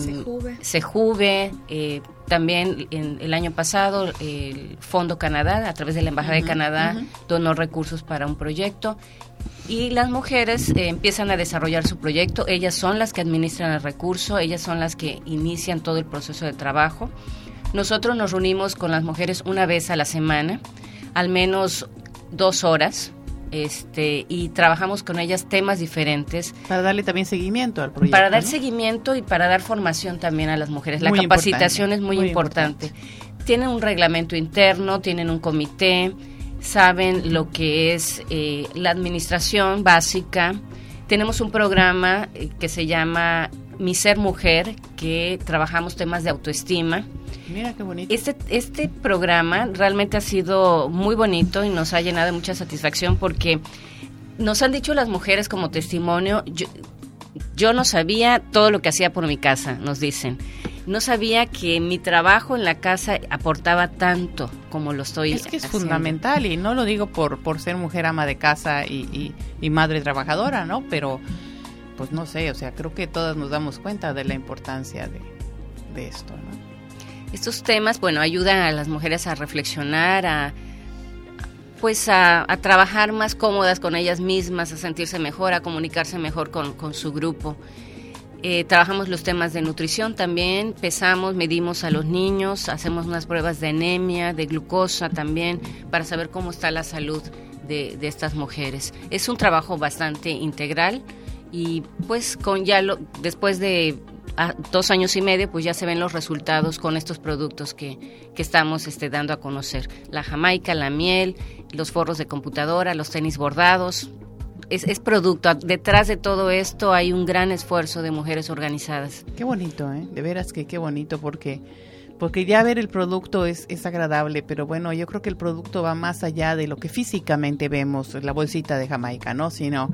Sejuve, eh, también en, el año pasado el Fondo Canadá, a través de la Embajada de Canadá, donó recursos para un proyecto. Y las mujeres eh, empiezan a desarrollar su proyecto, ellas son las que administran el recurso, ellas son las que inician todo el proceso de trabajo. Nosotros nos reunimos con las mujeres una vez a la semana, al menos dos horas, este, y trabajamos con ellas temas diferentes. Para darle también seguimiento al proyecto. Para dar seguimiento y para dar formación también a las mujeres. La capacitación es muy, importante. Tienen un reglamento interno, tienen un comité, saben lo que es eh, la administración básica. Tenemos un programa eh, que se llama Mi Ser Mujer, que trabajamos temas de autoestima Mira qué bonito. Este, este programa realmente ha sido muy bonito y nos ha llenado de mucha satisfacción porque nos han dicho las mujeres como testimonio, yo, yo no sabía todo lo que hacía por mi casa, nos dicen. No sabía que mi trabajo en la casa aportaba tanto como lo estoy Es que es fundamental y no lo digo por, por ser mujer ama de casa y, y madre trabajadora, ¿no? Pero pues no sé, o sea, creo que todas nos damos cuenta de la importancia de, esto, estos temas, bueno, ayudan a las mujeres a reflexionar, a pues a, trabajar más cómodas con ellas mismas, a sentirse mejor, a comunicarse mejor con, su grupo. Eh, trabajamos los temas de nutrición también, pesamos, medimos a los niños, hacemos unas pruebas de anemia, de glucosa también, para saber cómo está la salud de estas mujeres. Es un trabajo bastante integral y pues con ya lo, después de a dos años y medio, pues ya se ven los resultados con estos productos que, que estamos este, dando a conocer. La jamaica, la miel, los forros de computadora, los tenis bordados. Es, es producto. Detrás de todo esto hay un gran esfuerzo de mujeres organizadas. Qué bonito, ¿eh? De veras que qué bonito porque porque ya ver el producto es, es agradable, pero bueno, yo creo que el producto va más allá de lo que físicamente vemos, la bolsita de Jamaica, ¿no? Sino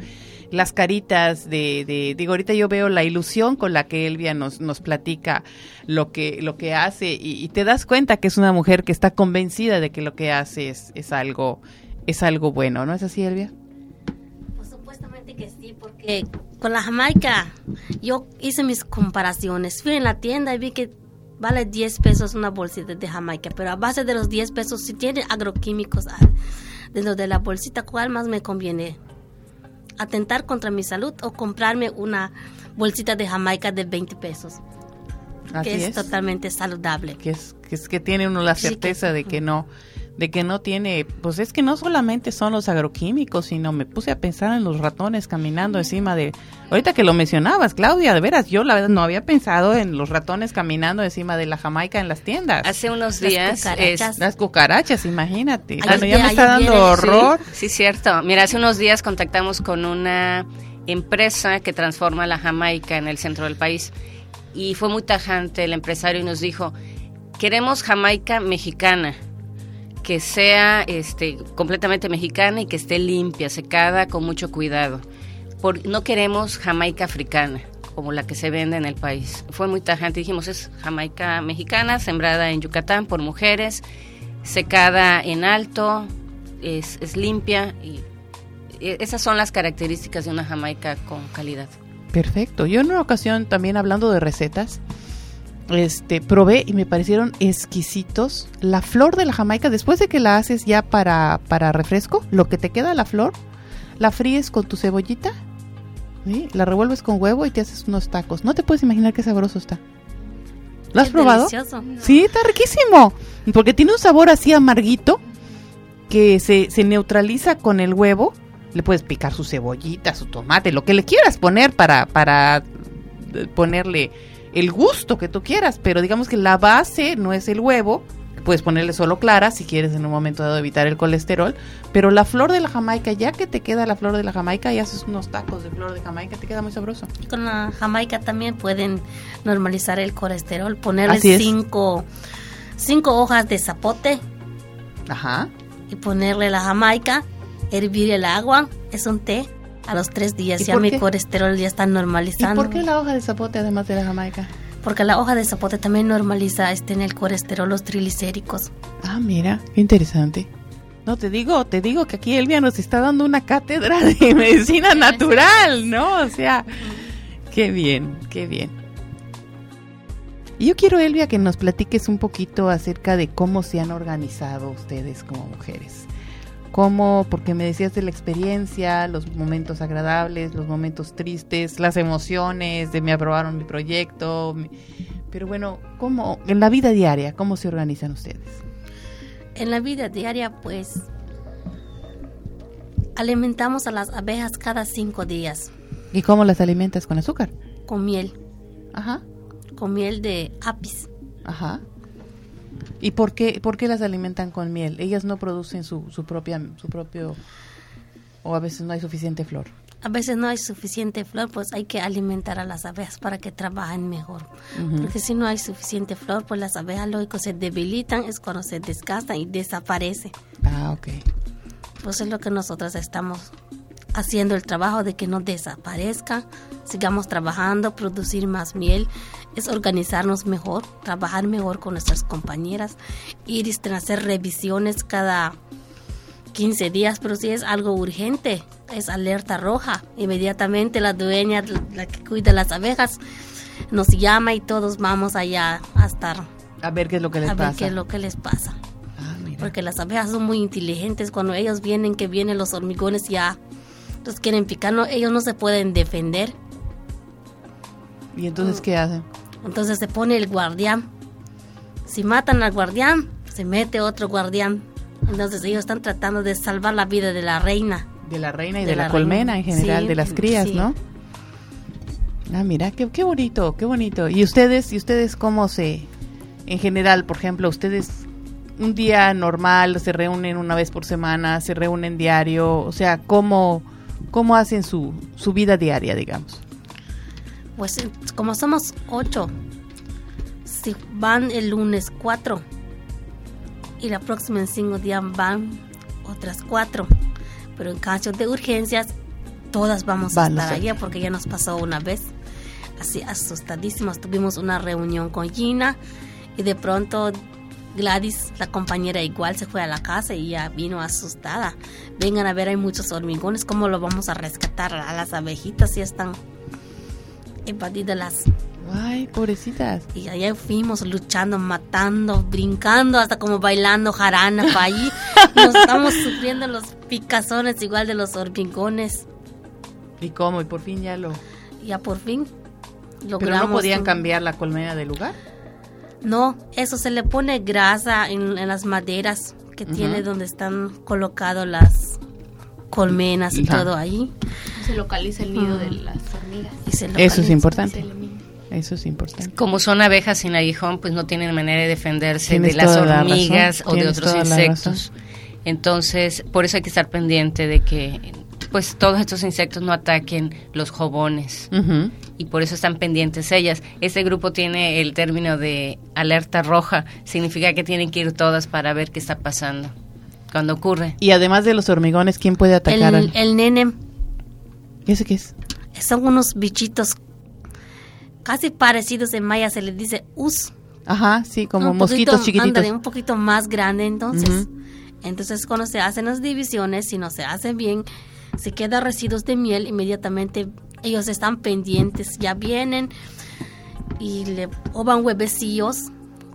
las caritas de, de, digo, ahorita yo veo la ilusión con la que Elvia nos, nos platica lo que, lo que hace y, te das cuenta que es una mujer que está convencida de que lo que hace es, es algo, es algo bueno, ¿no es así, Elvia? Pues supuestamente que sí, porque con la Jamaica yo hice mis comparaciones. Fui en la tienda y vi que vale 10 pesos una bolsita de Jamaica, pero a base de los 10 pesos, si tiene agroquímicos ah, dentro de la bolsita, ¿cuál más me conviene? ¿Atentar contra mi salud o comprarme una bolsita de Jamaica de 20 pesos? Así que es, es. totalmente saludable. Que es, que es que tiene uno la Sí, que- certeza de que no, de que no tiene, pues es que no solamente son los agroquímicos, sino me puse a pensar en los ratones caminando encima de, ahorita que lo mencionabas, Claudia, de veras, yo la verdad no había pensado en los ratones caminando encima de la Jamaica en las tiendas. Hace unos Las días... cucarachas. es- Las cucarachas, imagínate. Ahí Bueno, ya me está dando viene, horror. Sí, sí, cierto. Mira, hace unos días contactamos con una empresa que transforma la Jamaica en el centro del país y fue muy tajante el empresario y nos dijo, queremos Jamaica mexicana, que sea este, completamente mexicana y que esté limpia, secada, con mucho cuidado. Por, no queremos Jamaica africana como la que se vende en el país. Fue muy tajante. Dijimos, es Jamaica mexicana, sembrada en Yucatán por mujeres, secada en alto, es, es limpia y e- esas son las características de una Jamaica con calidad. Perfecto. Yo en una ocasión también hablando de recetas, este, probé y me parecieron exquisitos la flor de la jamaica después de que la haces ya para, para refresco, lo que te queda la flor, la fríes con tu cebollita, ¿sí? la revuelves con huevo y te haces unos tacos. No te puedes imaginar qué sabroso está. ¿Lo has Es probado? delicioso. Sí, está riquísimo. Porque tiene un sabor así amarguito que se, se neutraliza con el huevo. Le puedes picar su cebollita, su tomate, lo que le quieras poner para, para eh, ponerle el gusto que tú quieras. Pero digamos que la base no es el huevo. Puedes ponerle solo clara si quieres en un momento dado evitar el colesterol. Pero la flor de la jamaica, ya que te queda la flor de la jamaica y haces unos tacos de flor de jamaica, te queda muy sabroso. Y con la jamaica también pueden normalizar el colesterol, ponerle cinco, cinco hojas de zapote Ajá. y ponerle la jamaica, hervir el agua, es un té. A los tres días ¿Y ya mi qué? colesterol ya está ¿Y normalizando. por qué la hoja de zapote además de la jamaica? Porque la hoja de zapote también normaliza este, en el colesterol los triglicéricos. Ah, mira, qué interesante. No, te digo, te digo que aquí Elvia nos está dando una cátedra de <laughs> medicina natural, ¿no? O sea, qué bien, qué bien. Y yo quiero, Elvia, que nos platiques un poquito acerca de cómo se han organizado ustedes como mujeres. Cómo, porque me decías de la experiencia, los momentos agradables, los momentos tristes, las emociones de me aprobaron mi proyecto. mi- Pero bueno, ¿cómo, en la vida diaria, cómo se organizan ustedes? En la vida diaria, pues, alimentamos a las abejas cada cinco días ¿Y cómo las alimentas con azúcar? con miel, Ajá, con miel de apis. ajá. ¿Y por qué, por qué las alimentan con miel? Ellas no producen su, su propia, su propio, o a veces no hay suficiente flor. A veces no hay suficiente flor, pues hay que alimentar a las abejas para que trabajen mejor. Porque si no hay suficiente flor, pues las abejas lógico se debilitan, es cuando se desgastan y desaparece. Ah, ok. Pues es lo que nosotros estamos haciendo el trabajo de que no desaparezca, sigamos trabajando, producir más miel, es organizarnos mejor, trabajar mejor con nuestras compañeras, ir y hacer revisiones cada 15 días, pero si es algo urgente, es alerta roja, inmediatamente la dueña, la que cuida las abejas, nos llama y todos vamos allá a estar A ver qué es lo que les a ver pasa. qué es lo que les pasa. Ah, mira. Porque las abejas son muy inteligentes. Cuando ellos vienen, que vienen los hormigones ya los quieren picar, no, ellos no se pueden defender. ¿Y entonces qué hacen? Entonces se pone el guardián. Si matan al guardián, se mete otro guardián. Entonces ellos están tratando de salvar la vida de la reina. De la reina y De de, la, la colmena en general, Sí, de las crías, sí. ¿no? Ah, mira, qué, qué bonito, qué bonito. ¿Y ustedes, y ustedes cómo se, en general, por ejemplo, ustedes un día normal se reúnen una vez por semana, se reúnen diario, o sea, cómo, cómo hacen su, su vida diaria, digamos? Pues eh, como somos ocho, si van el lunes cuatro y la próxima en cinco días van otras cuatro, pero en caso de urgencias todas vamos a Van, estar o sea. allá porque ya nos pasó una vez así asustadísimas. Tuvimos una reunión con Gina y de pronto Gladys, la compañera igual, se fue a la casa y ya vino asustada. Vengan a ver, hay muchos hormigones, ¿cómo lo vamos a rescatar? A las abejitas ya están invadidas las... Ay, pobrecitas. Y allá fuimos luchando, matando, brincando, hasta como bailando jarana para allí. <laughs> Nos estamos sufriendo los picazones igual de los hormigones. ¿Y cómo? Y por fin ya lo... Ya por fin ¿Pero logramos... no podían cambiar la colmena de lugar? No, eso se le pone grasa en, en las maderas que Ujú. tiene donde están colocadas las colmenas y Ajá. todo ahí. Se localiza el nido de las Y se Eso es importante. Eso es importante. Como son abejas sin aguijón, pues no tienen manera de defenderse Tienes de las la hormigas razón, o de otros la insectos. Entonces, por eso hay que estar pendiente de que pues todos estos insectos no ataquen los jobones Ujú. y por eso están pendientes ellas. Este grupo tiene el término de alerta roja, significa que tienen que ir todas para ver qué está pasando cuando ocurre. Y además de los hormigones, ¿quién puede atacar? El, al- el nene ¿Y ese qué es? Son unos bichitos casi parecidos en maya, se les dice us. Ajá, sí, como un mosquitos poquito, chiquititos. ándale, un poquito más grande entonces. Entonces cuando se hacen las divisiones, si no se hace bien, se queda residuos de miel, inmediatamente ellos están pendientes, ya vienen y le ovan huevecillos,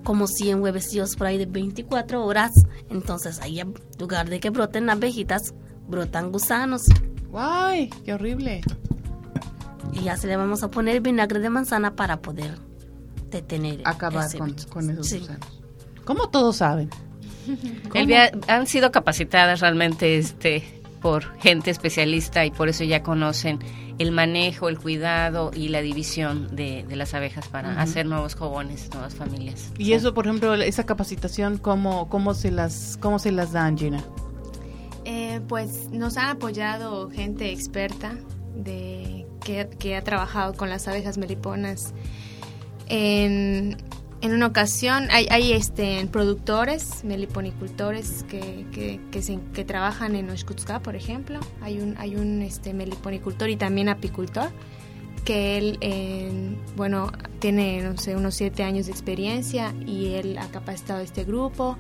como 100 huevecillos por ahí de 24 horas. Entonces ahí en lugar de que broten abejitas, brotan gusanos. ¡Ay, qué horrible! Y ya se le vamos a poner vinagre de manzana para poder detener Acabar ese con, con esos Sí. gusanos. ¿Cómo todos saben? <laughs> Elvia, han sido capacitadas realmente este por gente especialista y por eso ya conocen el manejo, el cuidado y la división de, de las abejas para hacer nuevos jobones, nuevas familias. Y eso, por ejemplo, esa capacitación, ¿cómo, cómo, se, las, cómo se las dan, Gina? Eh, pues nos han apoyado gente experta de que, que ha trabajado con las abejas meliponas. En, en una ocasión hay, hay este, productores, meliponicultores que, que, que, se- que trabajan en Oshkutska, por ejemplo. Hay un, hay un este, meliponicultor y también apicultor que él, eh, bueno, tiene, no sé, unos siete años de experiencia y él ha capacitado a este grupo.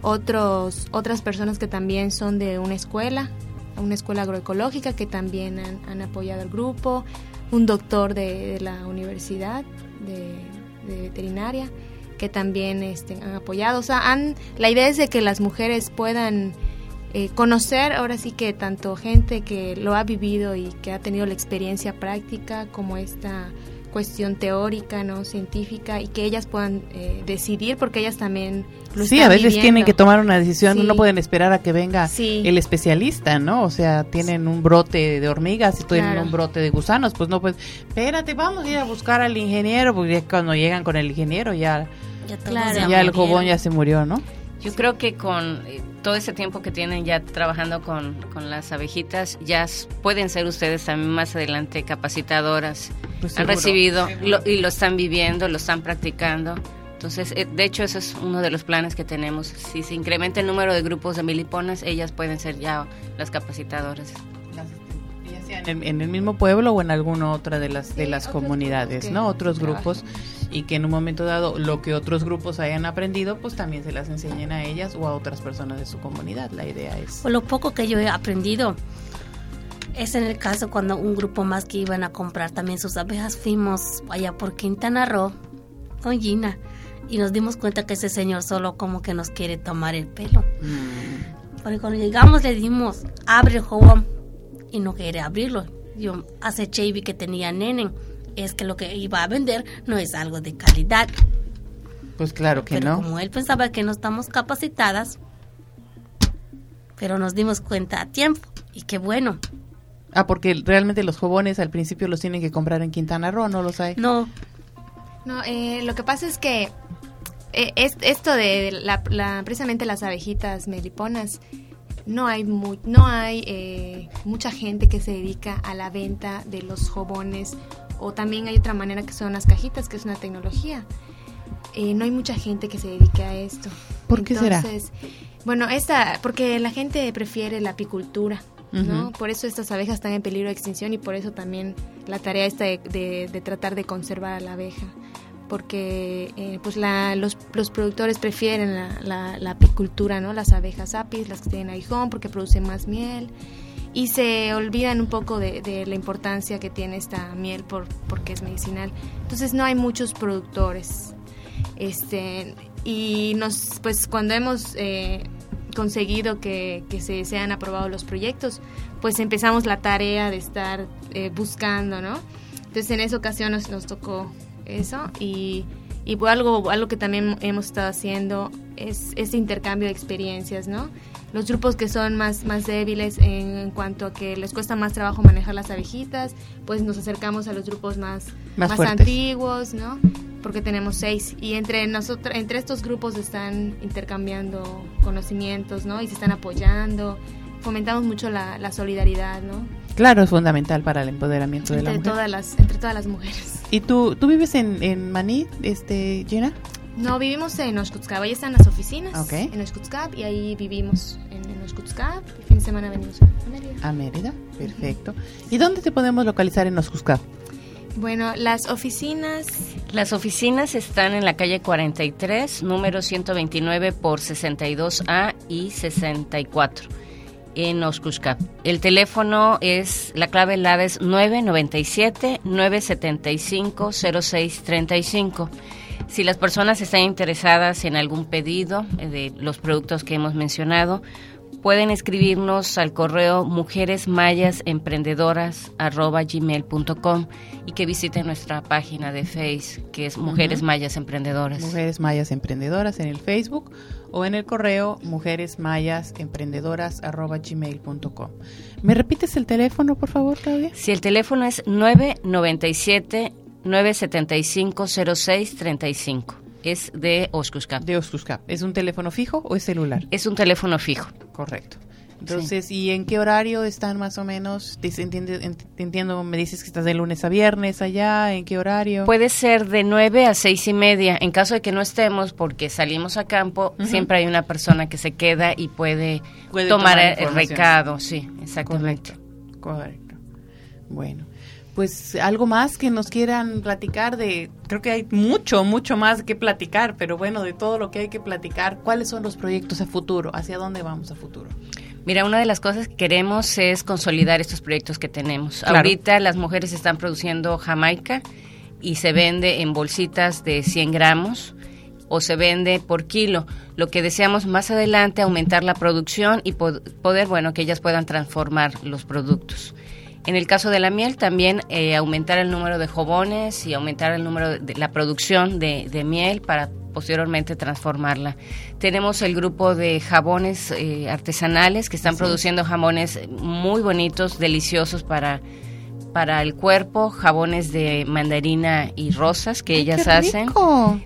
Otros, otras personas que también son de una escuela, una escuela agroecológica que también han, han apoyado al grupo. Un doctor de, la universidad de, de veterinaria que también este, han apoyado. O sea, han, la idea es de que las mujeres puedan eh, conocer ahora sí que tanto gente que lo ha vivido y que ha tenido la experiencia práctica como esta cuestión teórica, no científica y que ellas puedan eh, decidir porque ellas también lo Sí, están a veces viviendo. tienen que tomar una decisión, Sí. no pueden esperar a que venga Sí. el especialista, ¿no? O sea, tienen un brote de hormigas y tienen Claro. un brote de gusanos, pues no, pues, espérate, vamos a ir a buscar al ingeniero, porque cuando llegan con el ingeniero ya, Ya, Claro. ya ya el jobón ya se murió, ¿no? Yo creo que con eh, todo ese tiempo que tienen ya trabajando con, con las abejitas, ya pueden ser ustedes también más adelante capacitadoras. Pues Han seguro. recibido lo- y lo están viviendo, lo están practicando. Entonces, eh, de hecho, eso es uno de los planes que tenemos. Si se incrementa el número de grupos de miliponas, ellas pueden ser ya las capacitadoras. En el, en el mismo pueblo o en alguna otra de las de Sí, las otros comunidades, ¿no? Otros trabajan. grupos y que en un momento dado lo que otros grupos hayan aprendido, pues también se las enseñen a ellas o a otras personas de su comunidad. La idea es Por lo poco que yo he aprendido, es en el caso cuando un grupo más que iban a comprar también sus abejas, fuimos allá por Quintana Roo con Gina y nos dimos cuenta que ese señor solo como que nos quiere tomar el pelo. mm, Porque cuando llegamos le dimos, abre el jabón y no quiere abrirlo. Yo aceché y vi que tenía nenen. Es que lo que iba a vender no es algo de calidad. pues claro que pero no. como él pensaba que no estamos capacitadas, pero nos dimos cuenta a tiempo y qué bueno. Ah, porque realmente los jabones al principio los tienen que comprar en Quintana Roo, ¿no los hay? No. No, eh, lo que pasa es que eh, es, esto de la, la- precisamente las abejitas meliponas, no hay, mu- no hay eh, mucha gente que se dedica a la venta de los jabones o también hay otra manera que son las cajitas, que es una tecnología. Eh, no hay mucha gente que se dedique a esto. ¿Por qué será? Entonces, Bueno, esta, porque la gente prefiere la apicultura, ¿no? Por eso estas abejas están en peligro de extinción y por eso también la tarea esta de, de- de tratar de conservar a la abeja. Porque eh, pues la, los, los productores prefieren la, la- la apicultura, ¿no? Las abejas apis, las que tienen aguijón, porque producen más miel. Y se olvidan un poco de, de la importancia que tiene esta miel por, porque es medicinal. Entonces no hay muchos productores. Este, y nos, pues cuando hemos eh, conseguido que, que se sean aprobados los proyectos, pues empezamos la tarea de estar eh, buscando, ¿no? Entonces en esa ocasión nos, nos tocó eso y, y algo, algo que también hemos estado haciendo es este intercambio de experiencias, ¿no? Los grupos que son más, más débiles en, en cuanto a que les cuesta más trabajo manejar las abejitas, pues nos acercamos a los grupos más, Más más, antiguos, ¿no? Porque tenemos seis y entre nosotros, entre estos grupos están intercambiando conocimientos, ¿no? Y se están apoyando. Fomentamos mucho la, la solidaridad, ¿no? Claro, es fundamental para el empoderamiento de la Entre mujer. todas las, entre todas las mujeres. ¿Y tú, tú vives en, en Maní, este, Gina? No, vivimos en Oshkutzcab, ahí están las oficinas, Ok. en Oshkutzcab, y ahí vivimos en, en Oshkutzcab, y fin de semana venimos a Mérida. A Mérida, perfecto. ¿Y dónde te podemos localizar en Oscuscap? Bueno, las oficinas, Las oficinas están en la calle 43, número 129 por 62A y 64 en Oscuscap. El teléfono es, la clave LADA es 997-975-0635. Si las personas están interesadas en algún pedido eh, de los productos que hemos mencionado, pueden escribirnos al correo mujeresmayasemprendedoras@gmail.com y que visiten nuestra página de Face que es Mujeres Mayas Emprendedoras. Mujeres Mayas Emprendedoras en el Facebook o en el correo mujeresmayasemprendedoras.gmail.com. ¿Me repites el teléfono, por favor, Claudia? Si el teléfono es 997 975 0635 es de Oscuscap. De Oscuscap. ¿Es un teléfono fijo o es celular? Es un teléfono fijo. Correcto. Entonces, ¿y en qué horario están más o menos? Te entiende- ent- te entiendo, me dices que estás de lunes a viernes allá, ¿en qué horario? Puede ser de 9 a seis y media. En caso de que no estemos porque salimos a campo, siempre hay una persona que se queda y puede, Puede tomar, tomar el recado. Sí, exactamente. Correcto, correcto. Bueno, pues algo más que nos quieran platicar de, creo que hay mucho, mucho más que platicar, pero bueno, de todo lo que hay que platicar, ¿cuáles son los proyectos a futuro? ¿Hacia dónde vamos a futuro? Mira, una de las cosas que queremos es consolidar estos proyectos que tenemos. Claro. Ahorita las mujeres están produciendo jamaica y se vende en bolsitas de 100 gramos o se vende por kilo. Lo que deseamos más adelante aumentar la producción y po- poder, bueno, que ellas puedan transformar los productos. En el caso de la miel, también eh, aumentar el número de jabones y aumentar el número de la producción de, de miel para posteriormente transformarla. Tenemos el grupo de jabones eh, artesanales que están produciendo jabones muy bonitos, deliciosos para para el cuerpo, jabones de mandarina y rosas que Ay, ellas hacen.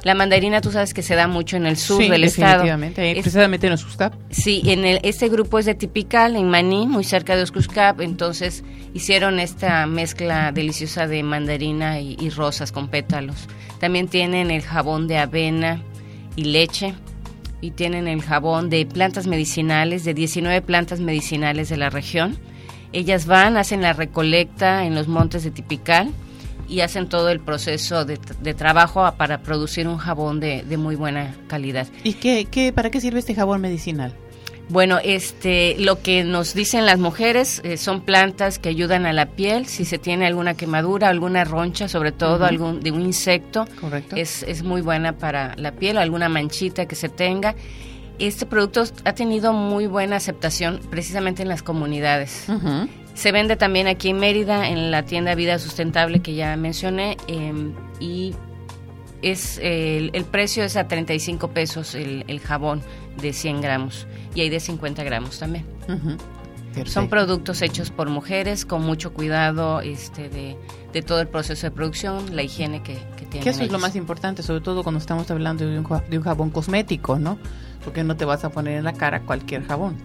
La mandarina, tú sabes que se da mucho en el sur Sí, del estado. definitivamente, ahí Es- precisamente en Oscuscap. Sí, en el, este grupo es de Tipical, en Maní, muy cerca de Oscuscap, entonces hicieron esta mezcla deliciosa de mandarina y, y rosas con pétalos. También tienen el jabón de avena y leche y tienen el jabón de plantas medicinales, de 19 plantas medicinales de la región. Ellas van, hacen la recolecta en los montes de Tipical y hacen todo el proceso de, de trabajo para producir un jabón de, de muy buena calidad. ¿Y qué, qué, para qué sirve este jabón medicinal? Bueno, este, lo que nos dicen las mujeres eh, son plantas que ayudan a la piel, si se tiene alguna quemadura, alguna roncha, sobre todo algún de un insecto, Correcto. es, es muy buena para la piel o alguna manchita que se tenga. Este producto ha tenido muy buena aceptación precisamente en las comunidades. Se vende también aquí en Mérida, en la tienda Vida Sustentable que ya mencioné, eh, y es eh, el, el precio es a 35 pesos el, el jabón de 100 gramos, y hay de 50 gramos también. Son productos hechos por mujeres con mucho cuidado este, de, de todo el proceso de producción, la higiene que, que tienen. Que eso es lo más importante, sobre todo cuando estamos hablando de un, de un jabón cosmético, ¿no? Porque no te vas a poner en la cara cualquier jabón.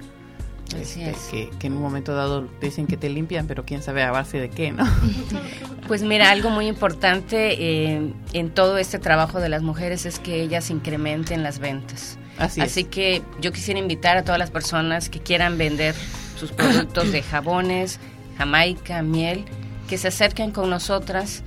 Así Este, es. Que, que en un momento dado dicen que te limpian, pero quién sabe a base de qué, ¿no? <laughs> Pues mira, algo muy importante eh, en todo este trabajo de las mujeres es que ellas incrementen las ventas. Así, es. Que yo quisiera invitar a todas las personas que quieran vender sus <clears throat> productos de jabones, jamaica, miel, que se acerquen con nosotras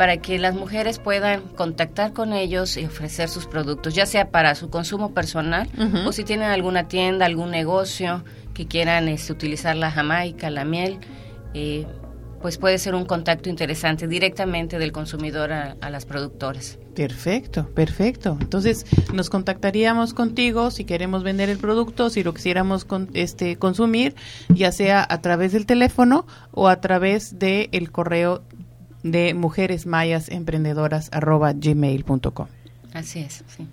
para que las mujeres puedan contactar con ellos y ofrecer sus productos, ya sea para su consumo personal o si tienen alguna tienda, algún negocio que quieran este, utilizar la jamaica, la miel, eh, pues puede ser un contacto interesante directamente del consumidor a, a las productoras. Perfecto, perfecto. Entonces nos contactaríamos contigo si queremos vender el producto, si lo quisiéramos con- este, consumir, ya sea a través del teléfono o a través del el correo de mujeresmayasemprendedoras@gmail.com. Así es, sí.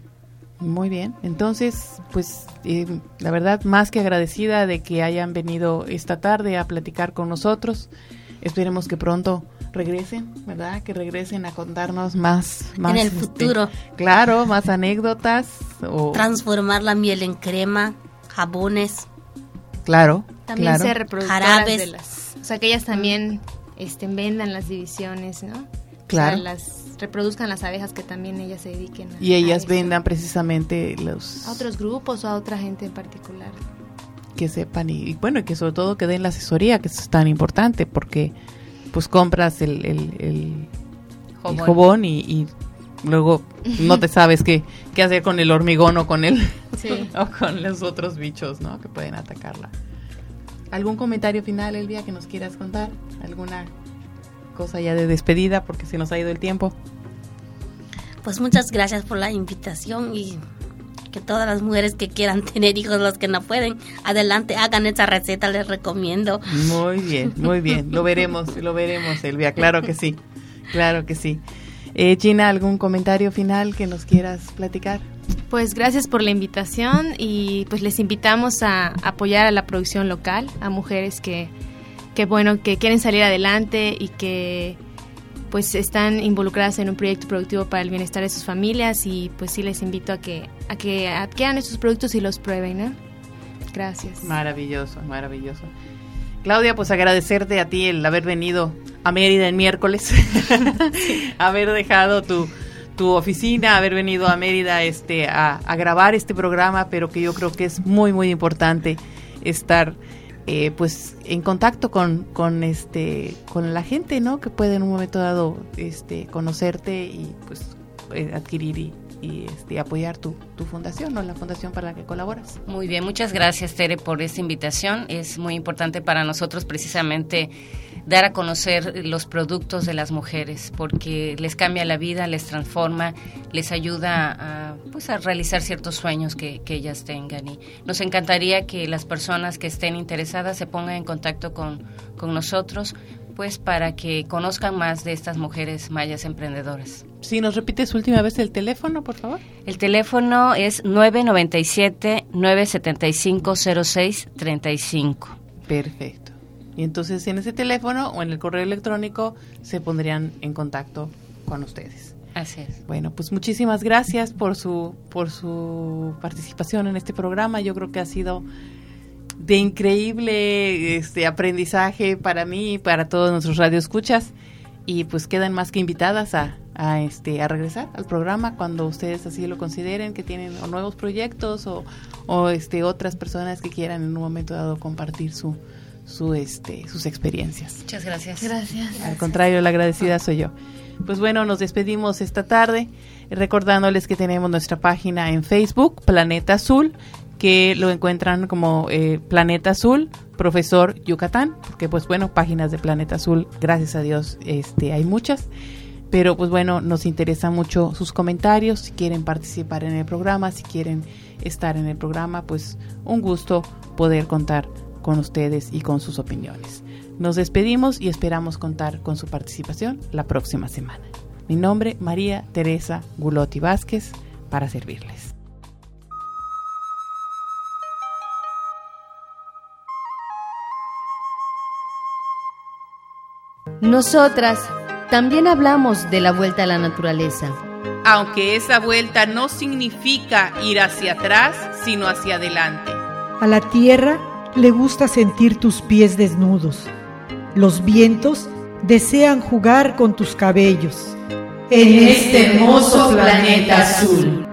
Muy bien, entonces, pues eh, la verdad más que agradecida de que hayan venido esta tarde a platicar con nosotros. Esperemos que pronto regresen, ¿verdad? Que regresen a contarnos más, más en el este, futuro. claro, más anécdotas o Transformar la miel en crema, jabones. claro, También claro. ser reproductoras Jarabes. de las... O sea, que ellas también este, vendan las divisiones, ¿no? Claro. O sea, las reproduzcan las abejas que también ellas se dediquen a y ellas a vendan precisamente los a otros grupos o a otra gente en particular. que sepan y, y bueno, y que sobre todo que den la asesoría, que eso es tan importante porque pues compras el, el, el- y, y luego no te <laughs> sabes qué, qué hacer con el hormigón o con el Sí. <laughs> o con los otros bichos, ¿no? Que pueden atacarla. ¿Algún comentario final, Elvia, que nos quieras contar? ¿Alguna cosa ya de despedida porque se nos ha ido el tiempo? Pues muchas gracias por la invitación y que todas las mujeres que quieran <laughs> tener hijos, los que no pueden, adelante, hagan esa receta, les recomiendo. Muy bien, muy bien. Lo veremos, lo veremos, Elvia. Claro que sí, claro que sí. Eh, Gina, ¿algún comentario final que nos quieras platicar? Pues gracias por la invitación y pues les invitamos a apoyar a la producción local, a mujeres que, que bueno, que quieren salir adelante y que pues están involucradas en un proyecto productivo para el bienestar de sus familias y pues sí les invito a que a que adquieran estos productos y los prueben, ¿no? Gracias. Maravilloso, maravilloso. Claudia, pues agradecerte a ti el haber venido a Mérida el miércoles, <laughs> haber dejado tu, tu oficina, haber venido a Mérida este, a, a grabar este programa, pero que yo creo que es muy, muy importante estar eh, pues en contacto con, con este con la gente, ¿no? Que puede en un momento dado este conocerte y pues eh, adquirir y, y, este, apoyar tu, tu fundación, ¿no? La fundación para la que colaboras. Muy bien, muchas gracias Tere por esta invitación. Es muy importante para nosotros precisamente dar a conocer los productos de las mujeres porque les cambia la vida, les transforma, les ayuda a, pues, a realizar ciertos sueños que, que ellas tengan. Y nos encantaría que las personas que estén interesadas se pongan en contacto con, con nosotros pues para que conozcan más de estas mujeres mayas emprendedoras. Si nos repites última vez el teléfono, por favor. El teléfono es 997-975-0635. Perfecto. Y entonces en ese teléfono o en el correo electrónico se pondrían en contacto con ustedes. Así es. Bueno, pues muchísimas gracias por su por su participación en este programa. Yo creo que ha sido de increíble este aprendizaje para mí y para todos nuestros radioescuchas y pues quedan más que invitadas a, a este a regresar al programa cuando ustedes así lo consideren que tienen o nuevos proyectos o, o este otras personas que quieran en un momento dado compartir su su este sus experiencias. Muchas gracias. Gracias. Al contrario, la agradecida soy yo. Pues bueno, nos despedimos esta tarde recordándoles que tenemos nuestra página en Facebook, Planeta Azul, que lo encuentran como eh, Planeta Azul, Profesor Yucatán, porque pues bueno, páginas de Planeta Azul, gracias a Dios, este hay muchas. Pero pues bueno, nos interesan mucho sus comentarios, si quieren participar en el programa, si quieren estar en el programa, pues un gusto poder contar con ustedes y con sus opiniones. Nos despedimos y esperamos contar con su participación la próxima semana. Mi nombre, María Teresa Gulotti Vázquez, para servirles. Nosotras también hablamos de la vuelta a la naturaleza. Aunque esa vuelta no significa ir hacia atrás, sino hacia adelante. A la tierra le gusta sentir tus pies desnudos. Los vientos desean jugar con tus cabellos. En este hermoso planeta azul.